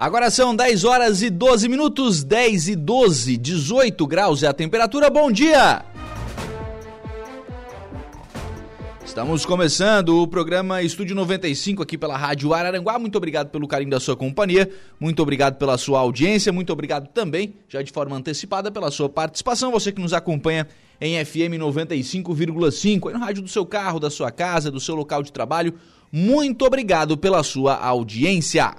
Agora são 10 horas e 12 minutos, 10 e 12, 18 graus é a temperatura. Bom dia! Estamos começando o programa Estúdio 95 aqui pela Rádio Araranguá. Muito obrigado pelo carinho da sua companhia, muito obrigado pela sua audiência, muito obrigado também, já de forma antecipada, pela sua participação. Você que nos acompanha em FM 95,5, aí no rádio do seu carro, da sua casa, do seu local de trabalho. Muito obrigado pela sua audiência.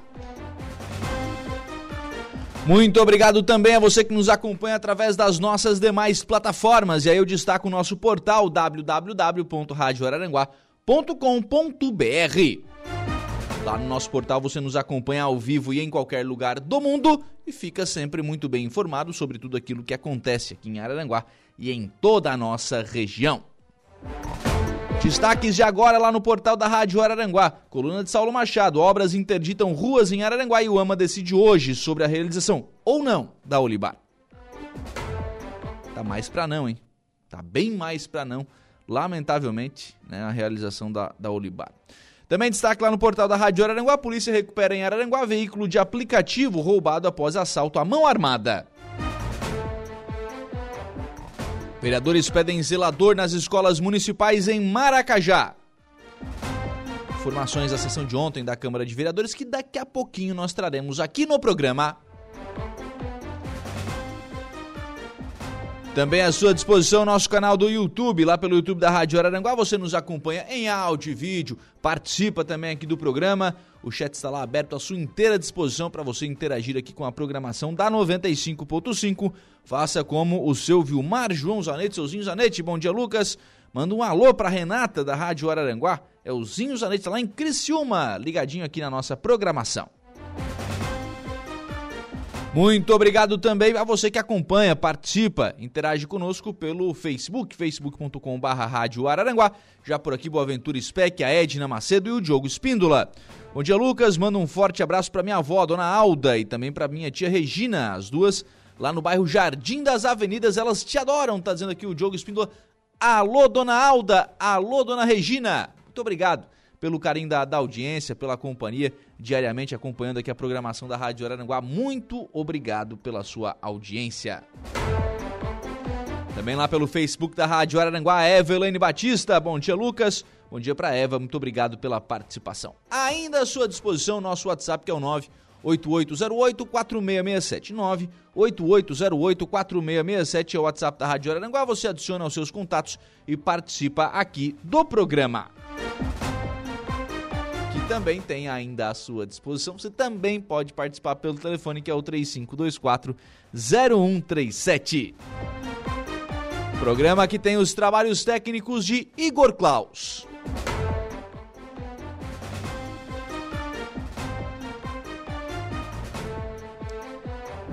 Muito obrigado também a você que nos acompanha através das nossas demais plataformas. E aí eu destaco o nosso portal www.radioararanguá.com.br. Lá no nosso portal você nos acompanha ao vivo e em qualquer lugar do mundo e fica sempre muito bem informado sobre tudo aquilo que acontece aqui em Araranguá e em toda a nossa região. Destaques de agora lá no portal da Rádio Araranguá. Coluna de Saulo Machado. Obras interditam ruas em Araranguá e o AMA decide hoje sobre a realização ou não da Olibar. Tá mais pra não, hein? Tá bem mais pra não. Lamentavelmente, né, a realização da, da Olibar. Também destaque lá no portal da Rádio Araranguá. A polícia recupera em Araranguá veículo de aplicativo roubado após assalto à mão armada. Vereadores pedem zelador nas escolas municipais em Maracajá. Informações da sessão de ontem da Câmara de Vereadores que daqui a pouquinho nós traremos aqui no programa. Também à sua disposição nosso canal do YouTube, lá pelo YouTube da Rádio Araranguá. Você nos acompanha em áudio e vídeo, participa também aqui do programa. O chat está lá aberto à sua inteira disposição para você interagir aqui com a programação da 95.5. Faça como o seu Vilmar João Zanetti, seuzinho Zanetti. Bom dia, Lucas. Manda um alô para Renata da Rádio Araranguá. É o Zinho Zanetti lá em Criciúma, ligadinho aqui na nossa programação. Muito obrigado também a você que acompanha, participa, interage conosco pelo Facebook, facebook.com.br Rádio Araranguá. Já por aqui, Boaventura Spec, a Edna Macedo e o Diogo Espíndola. Bom dia, Lucas. Manda um forte abraço para minha avó, Dona Alda, e também para minha tia Regina, as duas lá no bairro Jardim das Avenidas. Elas te adoram, tá dizendo aqui o Diogo Espíndola. Alô, Dona Alda. Alô, Dona Regina. Muito obrigado pelo carinho da, da, audiência, pela companhia, diariamente acompanhando aqui a programação da Rádio Araranguá. Muito obrigado pela sua audiência. Também lá pelo Facebook da Rádio Araranguá, Eva Elaine Batista. Bom dia, Lucas. Bom dia para Eva, muito obrigado pela participação. Ainda à sua disposição, nosso WhatsApp que é o 98808-4667. 98808-4667 é o WhatsApp da Rádio Araranguá. Você adiciona os seus contatos e participa aqui do programa também tem ainda à sua disposição. Você também pode participar pelo telefone que é o 3524 0137. Programa que tem os trabalhos técnicos de Igor Klaus.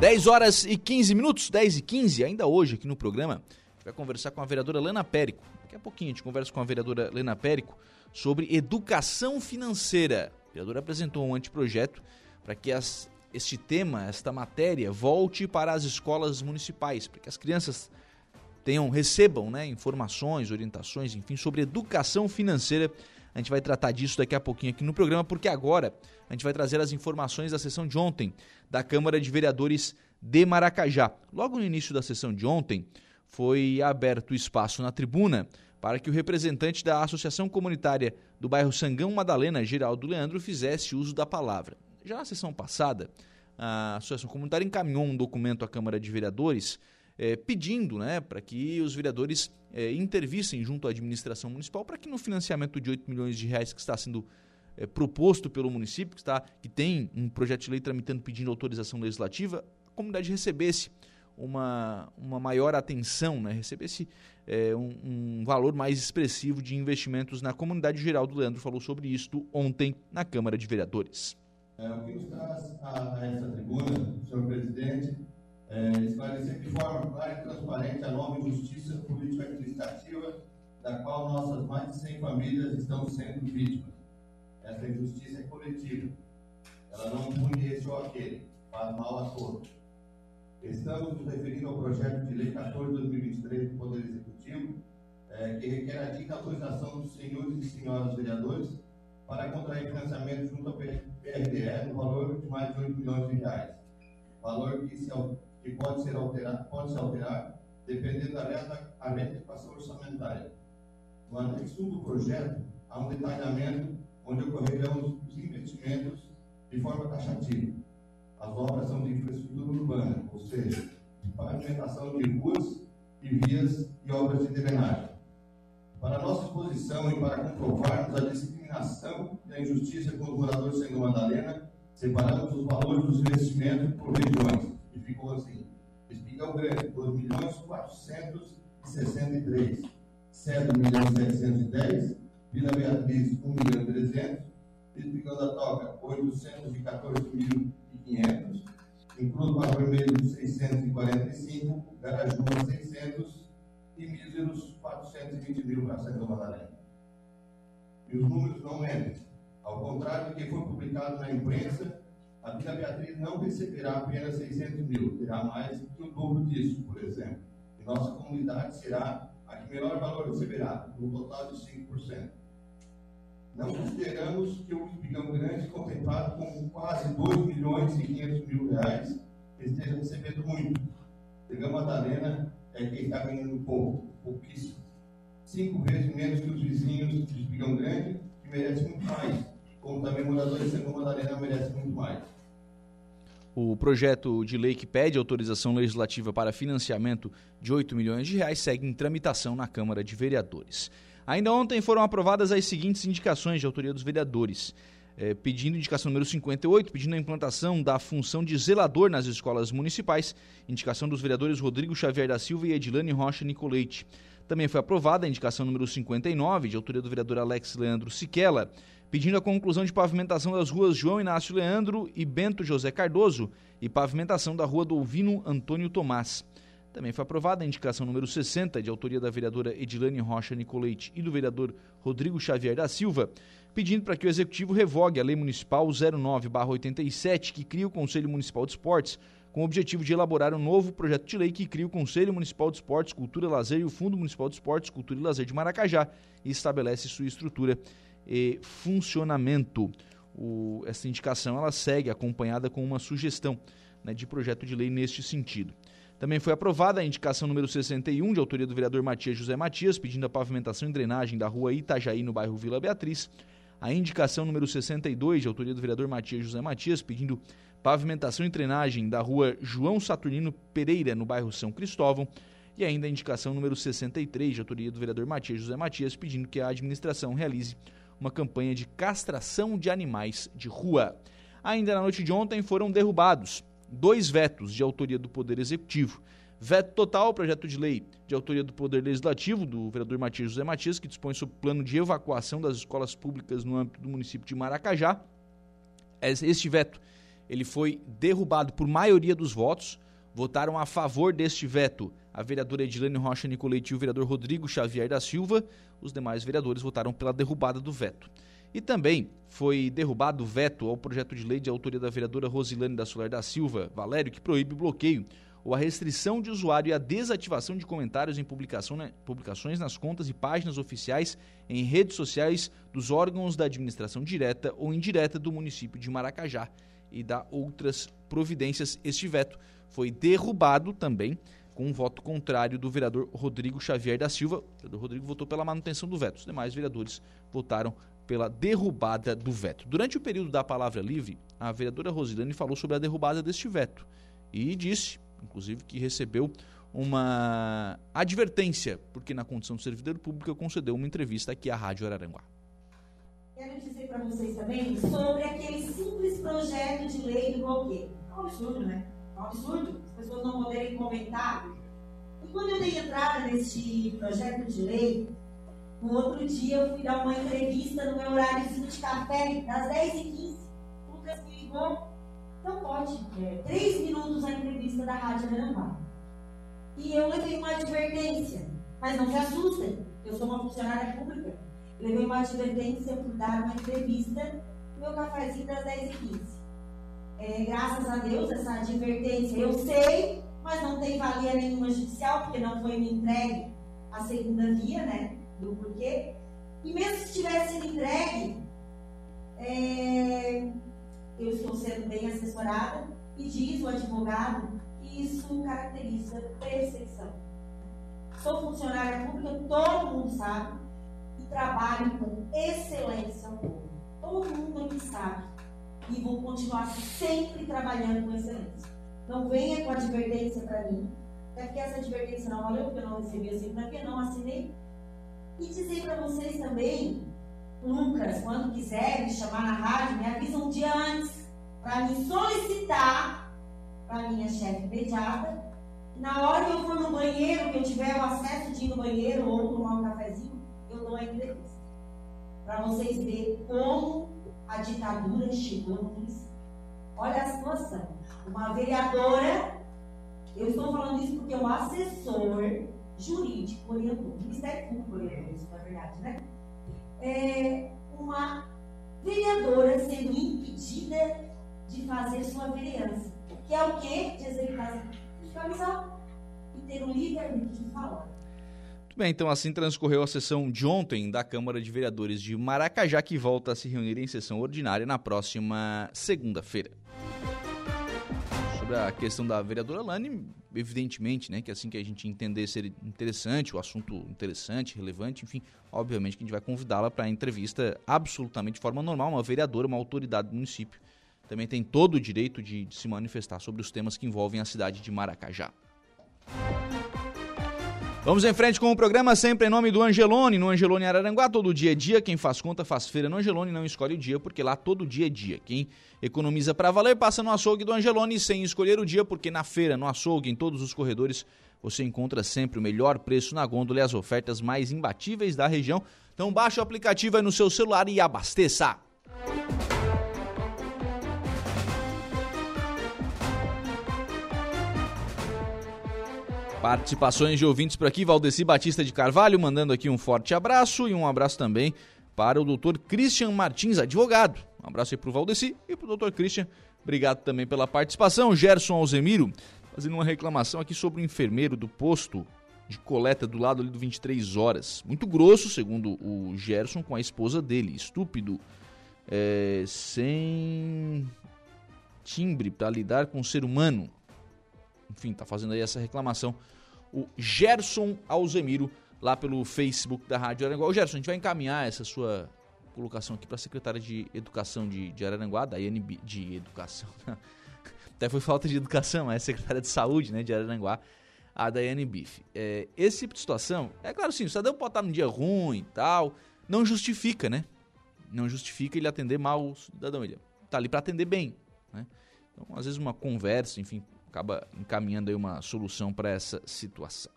Dez horas e 15 minutos, 10 e 15, ainda hoje aqui no programa, vai conversar com a vereadora Lena Périco. Daqui a pouquinho a gente conversa com a vereadora Lena Périco sobre educação financeira. O vereador apresentou um anteprojeto para que as, este tema, esta matéria, volte para as escolas municipais, para que as crianças tenham, recebam né, informações, orientações, enfim, sobre educação financeira. A gente vai tratar disso daqui a pouquinho aqui no programa, porque agora a gente vai trazer as informações da sessão de ontem da Câmara de Vereadores de Maracajá. Logo no início da sessão de ontem, foi aberto espaço na tribuna para que o representante da Associação Comunitária do bairro Sangão Madalena, Geraldo Leandro, fizesse uso da palavra. Já na sessão passada, a Associação Comunitária encaminhou um documento à Câmara de Vereadores eh, pedindo né, para que os vereadores eh, intervissem junto à administração municipal para que no financiamento de 8 milhões de reais que está sendo eh, proposto pelo município, que, está, que tem um projeto de lei tramitando pedindo autorização legislativa, a comunidade recebesse uma, uma maior atenção, né? recebesse é, um, um, valor mais expressivo de investimentos na comunidade geral. Do Leandro falou sobre isto ontem na Câmara de Vereadores. É, o que nos traz a, a essa tribuna, senhor presidente, é, esclarecer de forma clara e transparente a nova injustiça política administrativa da qual nossas mais de 100 famílias estão sendo vítimas. Essa injustiça é coletiva. Ela não pune esse ou aquele, faz mal a todos. Estamos nos referindo ao projeto de lei 14 de 2023 do Poder Executivo, é, que requer a dica autorização dos senhores e senhoras vereadores para contrair financiamento junto ao PRDE no valor de mais de 8 milhões de reais. Valor que, se, que pode, ser alterado, pode se alterar dependendo da adequação orçamentária. No anexo do projeto, há um detalhamento onde ocorrerão os investimentos de forma taxativa. As obras são de infraestrutura urbana, ou seja, de pavimentação de ruas e vias e obras de drenagem. Para nossa exposição e para comprovarmos a discriminação e a injustiça com os moradores de Senhor Madalena, separamos os valores dos investimentos por regiões, e ficou assim. Espigão Grande, 2 milhões 463. Cedro, 1 milhão 710. Vila Beatriz, 1 milhão 300. Espigão da Toca, 814.500. Incluso Barro Vermelho, 645. Garajuma, 600. E míseros 420 mil para Santa Madalena. E os números não mentem. Ao contrário do que foi publicado na imprensa, a Vila Beatriz não receberá apenas 600 mil, terá mais que o dobro disso, por exemplo. E nossa comunidade será a que melhor valor receberá, no total de 5%. Não consideramos que o Espigão Grande, contemplado com quase 2 milhões e 500 mil reais, esteja recebendo muito. Pegamos Madalena é quem está ganhando pouco, pouquíssimo. Cinco vezes menos que os vizinhos de Espigão Grande, que merecem muito mais. Como também moradores de Santa Madalena merecem muito mais. O projeto de lei que pede autorização legislativa para financiamento de 8 milhões de reais segue em tramitação na Câmara de Vereadores. Ainda ontem foram aprovadas as seguintes indicações de autoria dos vereadores. É, pedindo indicação número 58, pedindo a implantação da função de zelador nas escolas municipais, indicação dos vereadores Rodrigo Xavier da Silva e Edilane Rocha Nicoleite. Também foi aprovada a indicação número 59, de autoria do vereador Alex Leandro Siquela, pedindo a conclusão de pavimentação das ruas João Inácio Leandro e Bento José Cardoso e pavimentação da rua Dolvino Antônio Tomás. Também foi aprovada a indicação número 60, de autoria da vereadora Edilane Rocha Nicoleite e do vereador Rodrigo Xavier da Silva, pedindo para que o Executivo revogue a Lei Municipal 09-87, que cria o Conselho Municipal de Esportes, com o objetivo de elaborar um novo projeto de lei que cria o Conselho Municipal de Esportes, Cultura, Lazer e o Fundo Municipal de Esportes, Cultura e Lazer de Maracajá e estabelece sua estrutura e funcionamento. O, essa indicação ela segue acompanhada com uma sugestão né, de projeto de lei neste sentido. Também foi aprovada a indicação número 61, de autoria do vereador Matias José Matias, pedindo a pavimentação e drenagem da rua Itajaí, no bairro Vila Beatriz. A indicação número 62, de autoria do vereador Matias José Matias, pedindo pavimentação e drenagem da rua João Saturnino Pereira, no bairro São Cristóvão. E ainda a indicação número 63, de autoria do vereador Matias José Matias, pedindo que a administração realize uma campanha de castração de animais de rua. Ainda na noite de ontem foram derrubados dois vetos de autoria do Poder Executivo. Veto total, projeto de lei de autoria do Poder Legislativo, do vereador Matias José Matias, que dispõe sobre o plano de evacuação das escolas públicas no âmbito do município de Maracajá. Este veto ele foi derrubado por maioria dos votos. Votaram a favor deste veto a vereadora Edilene Rocha Nicolete e o vereador Rodrigo Xavier da Silva. Os demais vereadores votaram pela derrubada do veto. E também foi derrubado o veto ao projeto de lei de autoria da vereadora Rosilane da Solar da Silva Valério, que proíbe o bloqueio ou a restrição de usuário e a desativação de comentários em né, publicações nas contas e páginas oficiais em redes sociais dos órgãos da administração direta ou indireta do município de Maracajá e da outras providências. Este veto foi derrubado também com um voto contrário do vereador Rodrigo Xavier da Silva. O vereador Rodrigo votou pela manutenção do veto. Os demais vereadores votaram pela derrubada do veto. Durante o período da palavra livre, a vereadora Rosilane falou sobre a derrubada deste veto e disse, inclusive, que recebeu uma advertência, porque na condição de servidor público concedeu uma entrevista aqui à Rádio Araranguá. Quero dizer para vocês também sobre aquele simples projeto de lei do bloqueio. É um absurdo, né? É um absurdo as pessoas não poderem comentar. E quando eu dei entrada neste projeto de lei, no outro dia eu fui dar uma entrevista no meu horário de café, das 10h15. O Lucas me ligou. Não pode, é, três minutos a entrevista da Rádio Aranguá. E eu levei uma advertência. Mas não se assustem, eu sou uma funcionária pública. Levei uma advertência por dar uma entrevista no meu cafezinho das 10h15. É, graças a Deus, essa advertência eu sei, mas não tem valia nenhuma judicial, porque não foi me entregue a segunda via, né? Do porquê. E mesmo se tivesse sido entregue, é, eu estou sendo bem assessorada e diz o advogado que isso caracteriza perseguição. Sou funcionária pública, todo mundo sabe, e trabalho com excelência. Todo mundo aqui sabe. E vou continuar sempre trabalhando com excelência. Não venha com advertência para mim, até porque essa advertência não valeu, porque eu não recebi assim, porque não assinei. E dizer para vocês também, Lucas, quando quiser me chamar na rádio, me avisa um dia antes, para me solicitar para minha chefe imediata na hora que eu for no banheiro, que eu tiver o acesso de ir no banheiro ou tomar um cafezinho, eu dou a entrevista. Para vocês verem como a ditadura chegou no. Olha a situação. Uma vereadora, eu estou falando isso porque o assessor jurídico orientou, o Ministério Público orientou isso, na verdade, né? É uma vereadora sendo impedida de fazer sua vereança. Que é o quê? De executar fiscalizar e ter um livre-arbítrio de falar. Bem, então assim transcorreu a sessão de ontem da Câmara de Vereadores de Maracajá, que volta a se reunir em sessão ordinária na próxima segunda-feira. Sobre a questão da vereadora Lani, evidentemente, né, que assim que a gente entender ser interessante, o assunto interessante, relevante, enfim, obviamente que a gente vai convidá-la para a entrevista absolutamente de forma normal, uma vereadora, uma autoridade do município também tem todo o direito de, de se manifestar sobre os temas que envolvem a cidade de Maracajá. Vamos em frente com o programa sempre em nome do Angelone, no Angelone Araranguá, todo dia é dia, quem faz conta faz feira no Angelone, não escolhe o dia, porque lá todo dia é dia. Quem economiza para valer passa no açougue do Angelone sem escolher o dia, porque na feira, no açougue, em todos os corredores, você encontra sempre o melhor preço na gôndola e as ofertas mais imbatíveis da região. Então baixe o aplicativo aí no seu celular e abasteça. Participações de ouvintes por aqui, Valdeci Batista de Carvalho, mandando aqui um forte abraço e um abraço também para o doutor Christian Martins, advogado. Um abraço aí para o Valdeci e para o doutor Christian. Obrigado também pela participação. Gerson Alzemiro, fazendo uma reclamação aqui sobre o enfermeiro do posto de coleta do lado ali do 23 horas. Muito grosso, segundo o Gerson, com a esposa dele. Estúpido, é, sem timbre para lidar com o ser humano enfim, tá fazendo aí essa reclamação. O Gerson Alzemiro, lá pelo Facebook da Rádio Araranguá. Ô Gerson, a gente vai encaminhar essa sua colocação aqui para a secretária de Educação de, de Araranguá, da INB, de Educação. Até foi falta de educação, mas é secretária de Saúde, né, de Araranguá, a Daiane Bife. É, esse tipo de situação, é claro sim, o cidadão pode estar num dia ruim e tal, não justifica, né? Não justifica ele atender mal o cidadão, ele tá ali para atender bem, né? Então, às vezes uma conversa, enfim, acaba encaminhando aí uma solução para essa situação.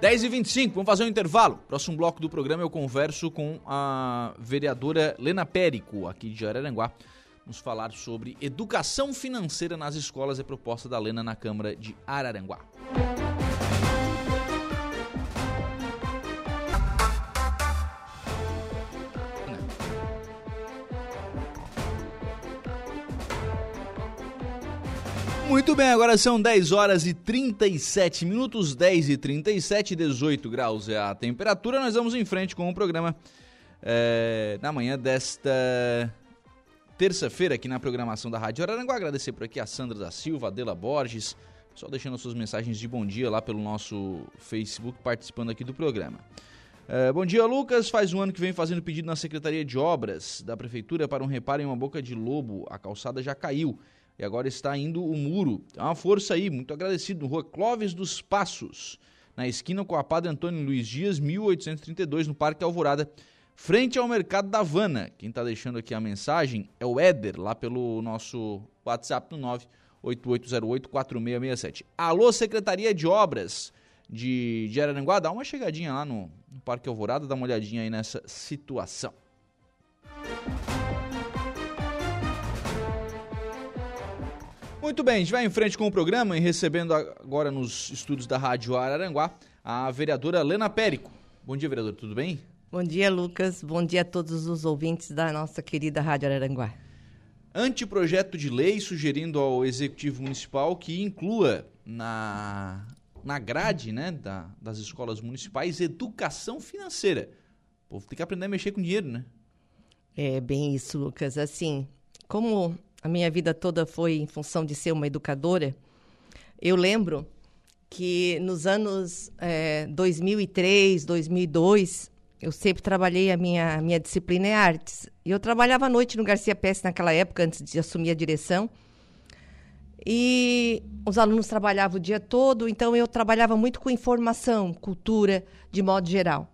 10 e 25 vamos fazer um intervalo. Próximo bloco do programa eu converso com a vereadora Lena Périco, aqui de Araranguá. Vamos falar sobre educação financeira nas escolas, é proposta da Lena na Câmara de Araranguá. Muito bem, agora são 10 horas e 37 minutos, 10 e 37, 18 graus é a temperatura. Nós vamos em frente com o programa é, na manhã desta terça-feira aqui na programação da Rádio Araranguá. Agradecer por aqui a Sandra da Silva, Adela Borges, só deixando suas mensagens de bom dia lá pelo nosso Facebook, participando aqui do programa. É, bom dia, Lucas. Faz um ano que vem fazendo pedido na Secretaria de Obras da Prefeitura para um reparo em uma boca de lobo. A calçada já caiu e agora está indo o muro. É uma força aí, muito agradecido. Rua Clóvis dos Passos, na esquina com a Padre Antônio Luiz Dias, 1832, no Parque Alvorada, frente ao Mercado da Havana. Quem está deixando aqui a mensagem é o Éder, lá pelo nosso WhatsApp no 8808-4667. Alô, Secretaria de Obras de, de Araranguá, dá uma chegadinha lá no, no Parque Alvorada, dá uma olhadinha aí nessa situação. Muito bem, a gente vai em frente com o programa e recebendo agora nos estúdios da Rádio Araranguá a vereadora Lena Périco. Bom dia, vereadora, tudo bem? Bom dia, Lucas. Bom dia a todos os ouvintes da nossa querida Rádio Araranguá. Anteprojeto de lei sugerindo ao Executivo Municipal que inclua na, na grade né, da, das escolas municipais educação financeira. O povo tem que aprender a mexer com dinheiro, né? É bem isso, Lucas. Assim, como a minha vida toda foi em função de ser uma educadora, eu lembro que nos anos é, 2003, 2002, eu sempre trabalhei a minha, minha disciplina é artes. E eu trabalhava à noite no Garcia Pérez naquela época, antes de assumir a direção. E os alunos trabalhavam o dia todo, então eu trabalhava muito com informação, cultura, de modo geral.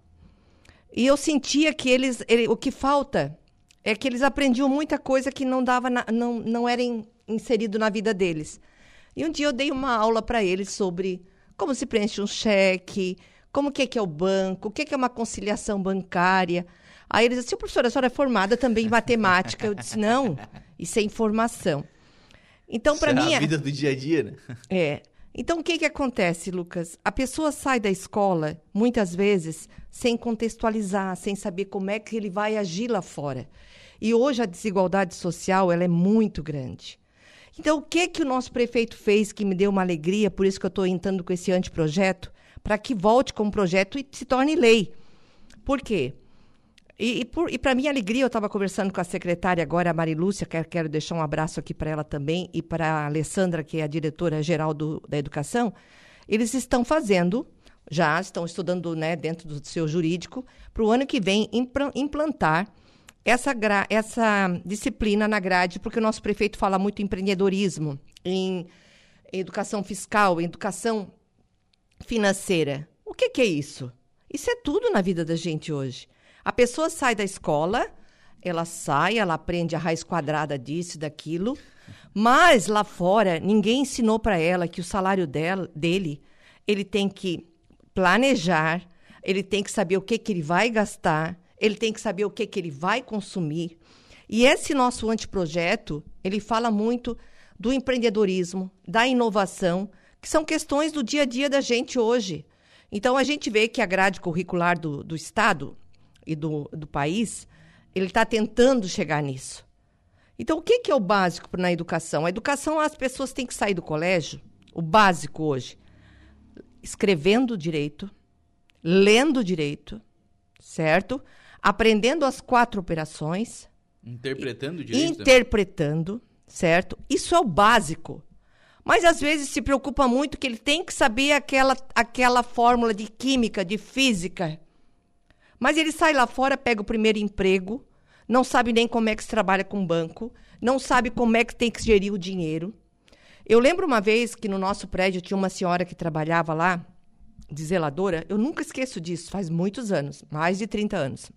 E eu sentia que eles, ele, o que falta é que eles aprendiam muita coisa que não dava na, não, não era in, inserido na vida deles. E um dia eu dei uma aula para eles sobre como se preenche um cheque, como que é, que é o banco, o que é, que é uma conciliação bancária. Aí eles disseram, professora, a senhora é formada também em matemática. Eu disse, não, isso é informação. Então, para mim... É a vida do dia a dia, né? É. Então, o que, que acontece, Lucas? A pessoa sai da escola, muitas vezes, sem contextualizar, sem saber como é que ele vai agir lá fora. E hoje a desigualdade social ela é muito grande. Então, o que que o nosso prefeito fez que me deu uma alegria, por isso que eu estou entrando com esse anteprojeto, para que volte como projeto e se torne lei. Por quê? E, e, e para minha alegria, eu estava conversando com a secretária agora, a Marilúcia, quero, quero deixar um abraço aqui para ela também, e para a Alessandra, que é a diretora-geral da Educação. Eles estão fazendo, já estão estudando né, dentro do seu jurídico, para o ano que vem implantar essa, essa disciplina na grade, porque o nosso prefeito fala muito em empreendedorismo, em educação fiscal, em educação financeira. O que, que é isso? Isso é tudo na vida da gente hoje. A pessoa sai da escola, ela sai, ela aprende a raiz quadrada disso, daquilo, mas lá fora ninguém ensinou para ela que o salário dela, dele, ele tem que planejar, ele tem que saber o que, que ele vai gastar, ele tem que saber o que, que ele vai consumir. E esse nosso anteprojeto, ele fala muito do empreendedorismo, da inovação, que são questões do dia a dia da gente hoje. Então, a gente vê que a grade curricular do, do Estado e do, do país, ele está tentando chegar nisso. Então, o que, que é o básico na educação? A educação, as pessoas têm que sair do colégio, o básico hoje, escrevendo direito, lendo direito, certo? aprendendo as quatro operações. Interpretando direito. Interpretando, certo? Isso é o básico. Mas às vezes se preocupa muito que ele tem que saber aquela, aquela fórmula de química, de física. Mas ele sai lá fora, pega o primeiro emprego, não sabe nem como é que se trabalha com banco, não sabe como é que tem que gerir o dinheiro. Eu lembro uma vez que no nosso prédio tinha uma senhora que trabalhava lá, de zeladora, eu nunca esqueço disso, faz muitos anos, mais de 30 anos.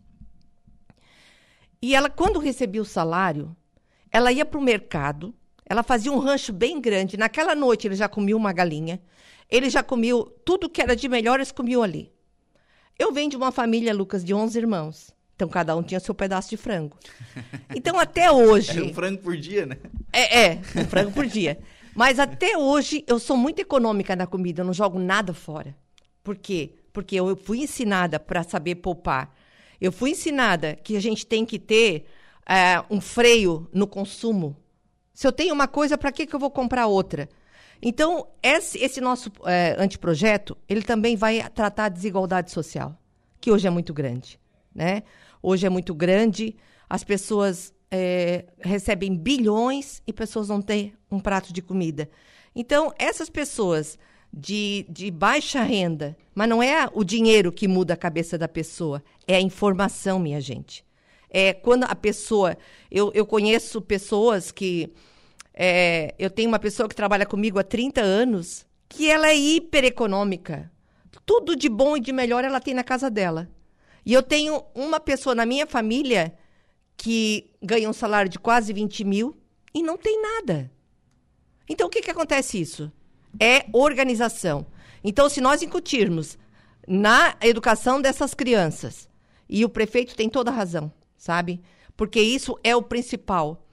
E ela, quando recebia o salário, ela ia para o mercado, ela fazia um rancho bem grande. Naquela noite ele já comia uma galinha, ele já comia tudo que era de melhor, eles comiam ali. Eu venho de uma família, Lucas, de 11 irmãos. Então cada um tinha seu pedaço de frango. Então até hoje. Era um frango por dia, né? É, é, um frango por dia. Mas até hoje eu sou muito econômica na comida, eu não jogo nada fora. Por quê? Porque eu fui ensinada para saber poupar. Eu fui ensinada que a gente tem que ter é, um freio no consumo. Se eu tenho uma coisa, para que, que eu vou comprar outra? Então, esse, esse nosso é, anteprojeto, ele também vai tratar a desigualdade social, que hoje é muito grande. Né? Hoje é muito grande, as pessoas é, recebem bilhões e pessoas não têm um prato de comida. Então, essas pessoas de, de baixa renda, mas não é o dinheiro que muda a cabeça da pessoa, é a informação, minha gente. É quando a pessoa. Eu, eu conheço pessoas que. É, eu tenho uma pessoa que trabalha comigo há 30 anos, que ela é hiper econômica. Tudo de bom e de melhor ela tem na casa dela. E eu tenho uma pessoa na minha família que ganha um salário de quase 20 mil e não tem nada. Então, o que, que acontece isso? É organização. Então, se nós incutirmos na educação dessas crianças, e o prefeito tem toda a razão, sabe? Porque isso é o principal.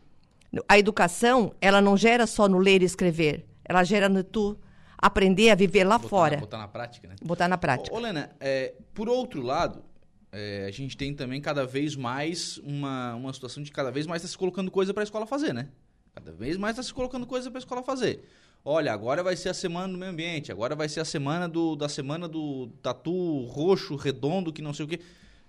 A educação, ela não gera só no ler e escrever, ela gera no tu aprender a viver lá botar, fora. Botar na prática, né? Botar na prática. Ô, Lena, é, por outro lado, é, a gente tem também cada vez mais uma, uma situação de cada vez mais está se colocando coisa para a escola fazer, né? Cada vez mais está se colocando coisa para a escola fazer. Olha, agora vai ser a semana do meio ambiente, agora vai ser a semana do, da semana do tatu roxo, redondo, que não sei o quê.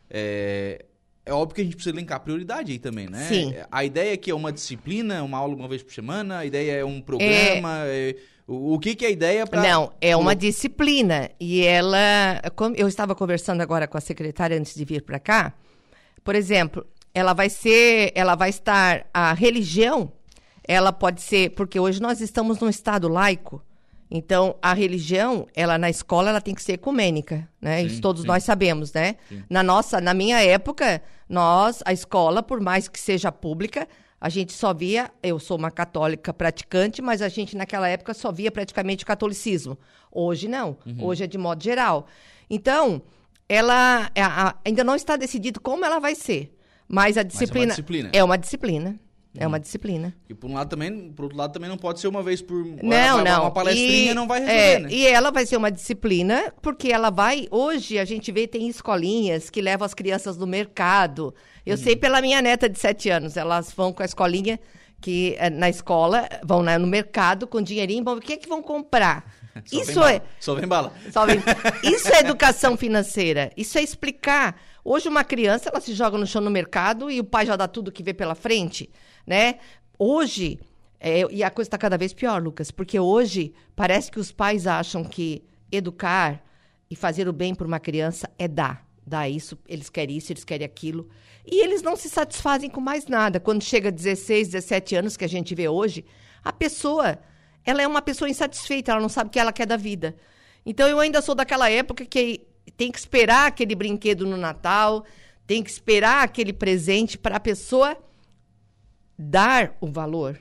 É, é óbvio que a gente precisa elencar prioridade aí também, né? Sim. A ideia é que é uma disciplina, uma aula uma vez por semana, a ideia é um programa. é- o, o que, que é a ideia para. Não, é uma disciplina. E ela. Eu estava conversando agora com a secretária antes de vir para cá. Por exemplo, ela vai ser. Ela vai estar. A religião, ela pode ser. Porque hoje nós estamos num Estado laico. Então, a religião, ela na escola, ela tem que ser ecumênica, né? Sim, Isso todos sim. nós sabemos, né? Na nossa, na minha época, nós, a escola, por mais que seja pública, a gente só via, eu sou uma católica praticante, mas a gente naquela época só via praticamente o catolicismo. Hoje não, Uhum. hoje é de modo geral. Então, ela a- a- ainda não está decidido como ela vai ser, mas a disciplina disciplina. é uma disciplina. É uma disciplina. E por um lado também, por outro lado também não pode ser uma vez por Não, uma, não. Uma palestrinha E- não vai resolver, é, né? E ela vai ser uma disciplina, porque ela vai. Hoje a gente vê, tem escolinhas que levam as crianças no mercado. Eu Uhum. sei pela minha neta de sete anos, elas vão com a escolinha que eh, na escola, vão no mercado com dinheirinho, vão ver o que é que vão comprar. Só Isso bala, é. Só vem bala. Só vem- Isso é educação financeira. Isso é explicar. Hoje uma criança, ela se joga no chão no mercado e o pai já dá tudo que vê pela frente, né? Hoje, é, e a coisa está cada vez pior, Lucas, porque hoje parece que os pais acham que educar e fazer o bem por uma criança é dar. Dar isso, eles querem isso, eles querem aquilo. E eles não se satisfazem com mais nada. Quando chega 16, 17 anos, que a gente vê hoje, a pessoa, ela é uma pessoa insatisfeita, ela não sabe o que ela quer da vida. Então eu ainda sou daquela época que tem que esperar aquele brinquedo no Natal, tem que esperar aquele presente para a pessoa dar o valor.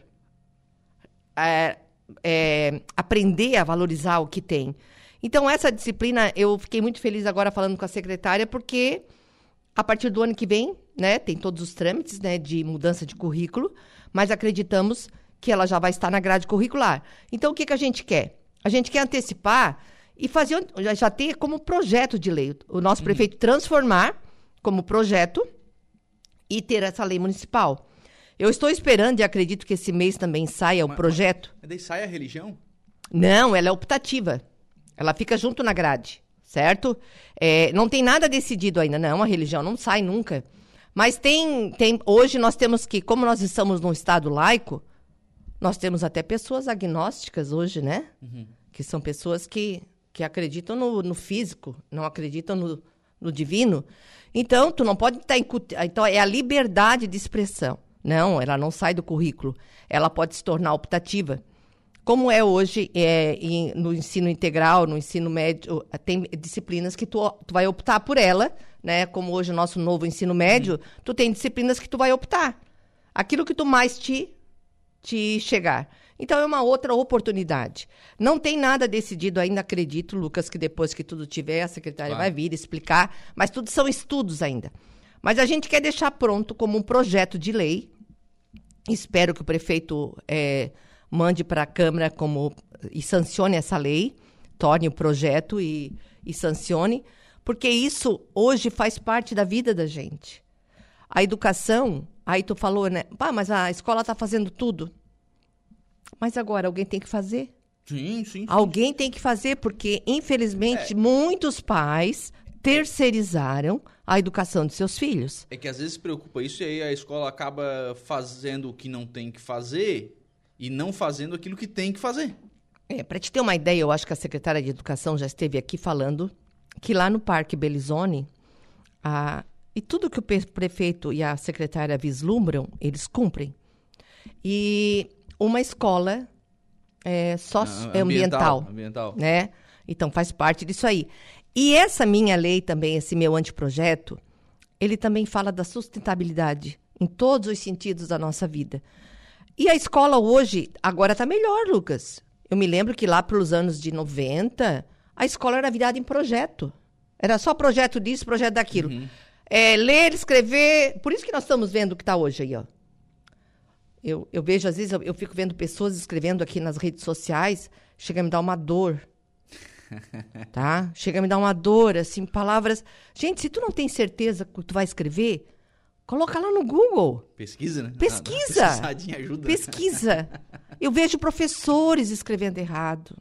É, é, aprender a valorizar o que tem. Então, essa disciplina, eu fiquei muito feliz agora falando com a secretária, porque a partir do ano que vem, né, tem todos os trâmites né, de mudança de currículo, mas acreditamos que ela já vai estar na grade curricular. Então, o que, que a gente quer? A gente quer antecipar e fazer, já, já ter como projeto de lei, o nosso prefeito transformar como projeto e ter essa lei municipal. Eu estou esperando e acredito que esse mês também saia o Mas- projeto. Mas daí sai a religião? Não, ela é optativa. Ela fica junto na grade, certo? É, não tem nada decidido ainda, não. A religião não sai nunca. Mas tem, tem. Hoje nós temos que, como nós estamos num estado laico, nós temos até pessoas agnósticas hoje, né? Que são pessoas que, que acreditam no, no físico, não acreditam no, no divino. Então, tu não pode estar. Então, é a liberdade de expressão. Não, ela não sai do currículo. Ela pode se tornar optativa. Como é hoje é, em- no ensino integral, no ensino médio, tem disciplinas que tu, tu vai optar por ela, né? Como hoje o nosso novo ensino médio, tu tem disciplinas que tu vai optar. Aquilo que tu mais te, te chegar. Então é uma outra oportunidade. Não tem nada decidido ainda, acredito, Lucas, que depois que tudo tiver, a secretária Claro. vai vir explicar, mas tudo são estudos ainda. Mas a gente quer deixar pronto como um projeto de lei Espero que o prefeito eh, mande para a Câmara como e sancione essa lei, torne o projeto e, e sancione, porque isso hoje faz parte da vida da gente. A educação, aí tu falou, né? Pá, mas a escola está fazendo tudo. Mas agora alguém tem que fazer. Sim, sim. sim. Alguém tem que fazer, porque, infelizmente, muitos pais terceirizaram a educação de seus filhos. É que às vezes preocupa isso e aí a escola acaba fazendo o que não tem que fazer e não fazendo aquilo que tem que fazer. É, para te ter uma ideia, eu acho que a secretária de Educação já esteve aqui falando que lá no Parque Belizone, a, e tudo que o prefeito e a secretária vislumbram, eles cumprem. E uma escola é, socioambiental, Ambiental. né? Então faz parte disso aí. E essa minha lei também, esse meu anteprojeto, ele também fala da sustentabilidade em todos os sentidos da nossa vida. E a escola hoje, agora está melhor, Lucas. Eu me lembro que lá pelos anos de 90, a escola era virada em projeto. Era só projeto disso, projeto daquilo. Uhum. É, ler, escrever. Por isso que nós estamos vendo o que está hoje aí, ó. Eu, eu vejo, às vezes, eu, eu fico vendo pessoas escrevendo aqui nas redes sociais, chega a me dar uma dor. Tá? Chega a me dar uma dor, assim, palavras. Gente, se tu não tem certeza que tu vai escrever, coloca lá no Google. Pesquisa, né? Pesquisa. Pesquisadinha ajuda. Pesquisa. Eu vejo professores escrevendo errado.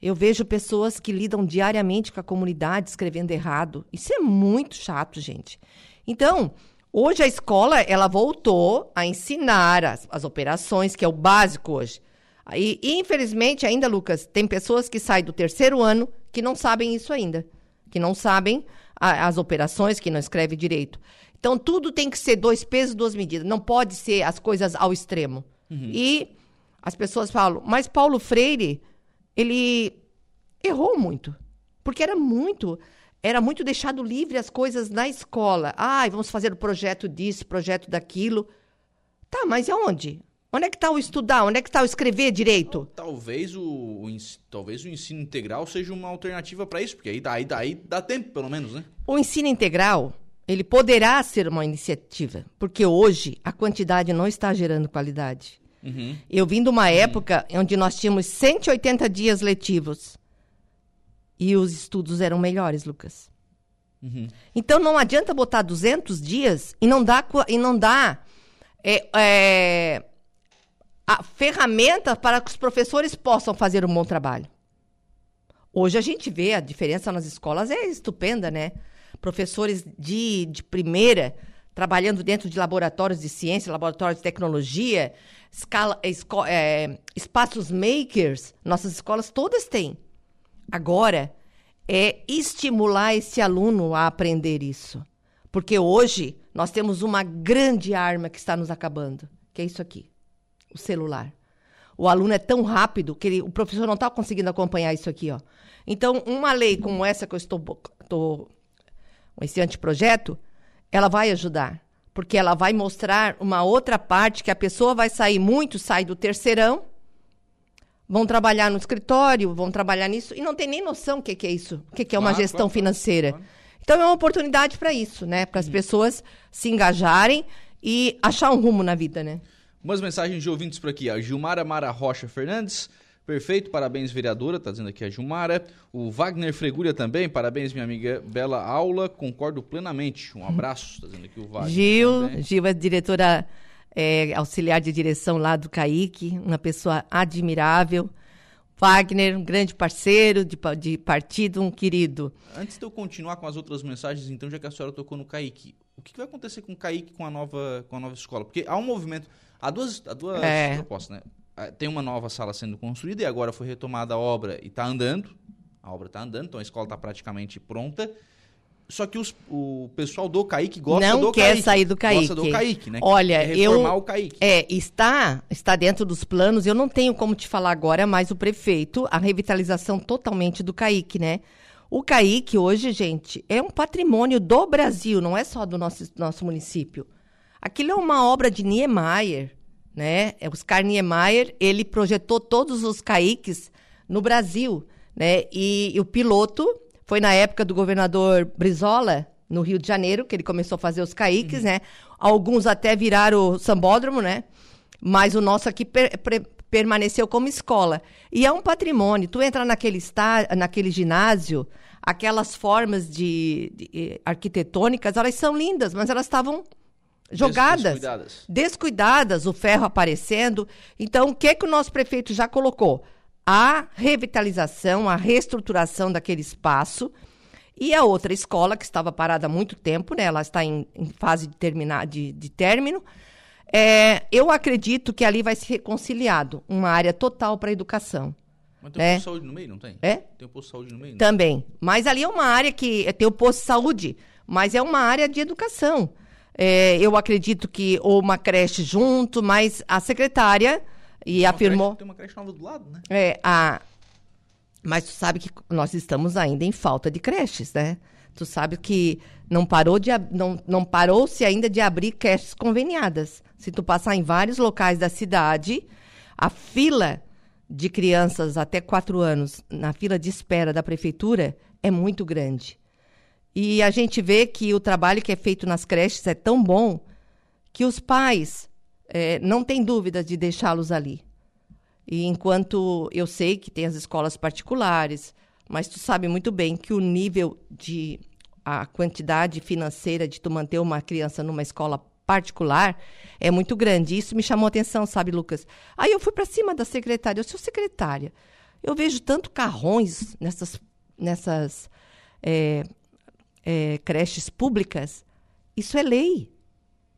Eu vejo pessoas que lidam diariamente com a comunidade escrevendo errado. Isso é muito chato, gente. Então, hoje a escola ela voltou a ensinar as, as operações, que é o básico hoje. E, infelizmente, ainda, Lucas, tem pessoas que saem do terceiro ano que não sabem isso ainda. Que não sabem a, as operações, que não escrevem direito. Então, tudo tem que ser dois pesos, duas medidas. Não pode ser as coisas ao extremo. E as pessoas falam, mas Paulo Freire, ele errou muito. Porque era muito, era muito deixado livre as coisas na escola. Ai, vamos fazer o projeto disso, projeto daquilo. Tá, mas e onde? Onde é que está o estudar? Onde é que está o escrever direito? Talvez o, o talvez o ensino integral seja uma alternativa para isso, porque aí, dá- aí, dá- dá tempo, pelo menos, né? O ensino integral, ele poderá ser uma iniciativa, porque hoje a quantidade não está gerando qualidade. Uhum. Eu vim de uma época onde nós tínhamos 180 dias letivos e os estudos eram melhores, Lucas. Uhum. Então não adianta botar 200 dias e não co- e não dar é, é, a ferramenta para que os professores possam fazer um bom trabalho. Hoje a gente vê a diferença nas escolas é estupenda, né? Professores de, de primeira trabalhando dentro de laboratórios de ciência, laboratórios de tecnologia, escala, esco- é, espaços makers, nossas escolas todas têm. Agora, é estimular esse aluno a aprender isso. Porque hoje nós temos uma grande arma que está nos acabando, que é isso aqui, o celular. O aluno é tão rápido que ele- o professor não está conseguindo acompanhar isso aqui. Ó. Então, uma lei como essa que eu estou, tô, esse anteprojeto, ela vai ajudar. Porque ela vai mostrar uma outra parte que a pessoa vai sair muito, sai do terceirão, vão trabalhar no escritório, vão trabalhar nisso, e não tem nem noção o que, que é isso, o que, que é uma Claro, gestão claro, claro, financeira. claro. Então é uma oportunidade para isso, né? Para as pessoas se engajarem e achar um rumo na vida, né? Umas mensagens de ouvintes por aqui. A Gilmara Mara Rocha Fernandes. Perfeito, parabéns, vereadora. Tá dizendo aqui a Gilmara. O Wagner Fregulha também. Parabéns, minha amiga. Bela aula. Concordo plenamente. Um abraço. Tá dizendo aqui o Wagner. Gil, também. Gil é diretora é, auxiliar de direção lá do CAIC, uma pessoa admirável. Wagner, um grande parceiro de, de partido, um querido. Antes de eu continuar com as outras mensagens, então, já que a senhora tocou no Kaique, o que que vai acontecer com o Kaique com a nova, com a nova escola? Porque há um movimento. Há duas, há duas É. propostas, né? Ah, Tem uma nova sala sendo construída e agora foi retomada a obra e está andando. A obra está andando, então a escola está praticamente pronta. Só que os- o pessoal do Kaique gosta Não do quer sair do Kaique. Gosta do Kaique, né? Olha, Quer reformar eu- o Kaique. É, está, está dentro dos planos. Eu não tenho como te falar agora, mas o prefeito, a revitalização totalmente do CAIC, né? O CAIC hoje, gente, é um patrimônio do Brasil, não é só do nosso, nosso município. Aquilo é uma obra de Niemeyer, né? É, Oscar Niemeyer, ele projetou todos os CAICs no Brasil, né? E, e o piloto foi na época do governador Brizola, no Rio de Janeiro, que ele começou a fazer os CAICs, né? Alguns até viraram o sambódromo, né? Mas o nosso aqui per- pre- permaneceu como escola. E é um patrimônio. Tu entra naquele, está, naquele ginásio, aquelas formas de, de, eh, arquitetônicas, elas são lindas, mas elas estavam jogadas Descuidadas. descuidadas, o ferro aparecendo. Então, o que, que o nosso prefeito já colocou? A revitalização, a reestruturação daquele espaço. E a outra escola, que estava parada há muito tempo, né? ela está em, em fase de, terminar, de, de término. É, eu acredito que ali vai ser reconciliado uma área total para a educação. Mas tem um É. posto de saúde no meio, não tem? É? Tem um posto de saúde no meio? não? Também. Mas ali é uma área que tem o posto de saúde, mas é uma área de educação. É, eu acredito que ou uma creche junto, mas a secretária e Tem afirmou. creche- Tem uma creche nova do lado, né? É, a, Mas tu sabe que nós estamos ainda em falta de creches, né? Tu sabe que não parou de não, não parou-se ainda de abrir creches conveniadas. Se tu passar em vários locais da cidade, a fila de crianças até quatro anos na fila de espera da prefeitura é muito grande. E a gente vê que o trabalho que é feito nas creches é tão bom que os pais é, não têm dúvida de deixá-los ali. E enquanto eu sei que tem as escolas particulares, mas tu sabe muito bem que o nível de a quantidade financeira de tu manter uma criança numa escola particular é muito grande. Isso me chamou atenção, sabe, Lucas? Aí eu fui para cima da secretária. Eu sou secretária. Eu vejo tanto carrões nessas, nessas é, é, creches públicas. Isso é lei.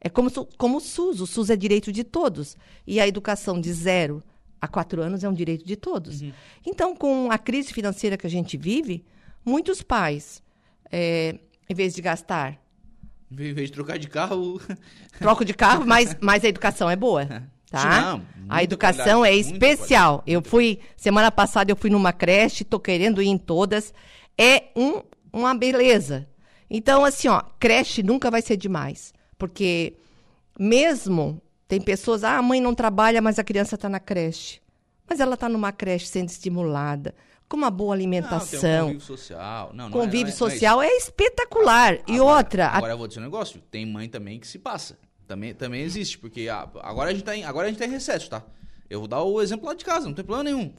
É como, como o SUS. O SUS é direito de todos. E a educação de zero a quatro anos é um direito de todos. Uhum. Então, com a crise financeira que a gente vive, muitos pais, é, em vez de gastar. Em vez de trocar de carro. Troco de carro, mas, mas a educação é boa. Tá? Não, a educação é especial. Eu fui, semana passada, eu fui numa creche, tô querendo ir em todas. É um, uma beleza. Então, assim, ó, creche nunca vai ser demais. Porque mesmo tem pessoas, ah, a mãe não trabalha, mas a criança está na creche. Mas ela está numa creche sendo estimulada, com uma boa alimentação. Não, convívio social. Não, não convívio é, não é, social é, é, espetacular. e outra. Agora a... eu vou dizer um negócio: tem mãe também que se passa. Também, também existe, porque agora a gente está em, agora a gente tá em recesso, tá? Eu vou dar o exemplo lá de casa, não tem problema nenhum.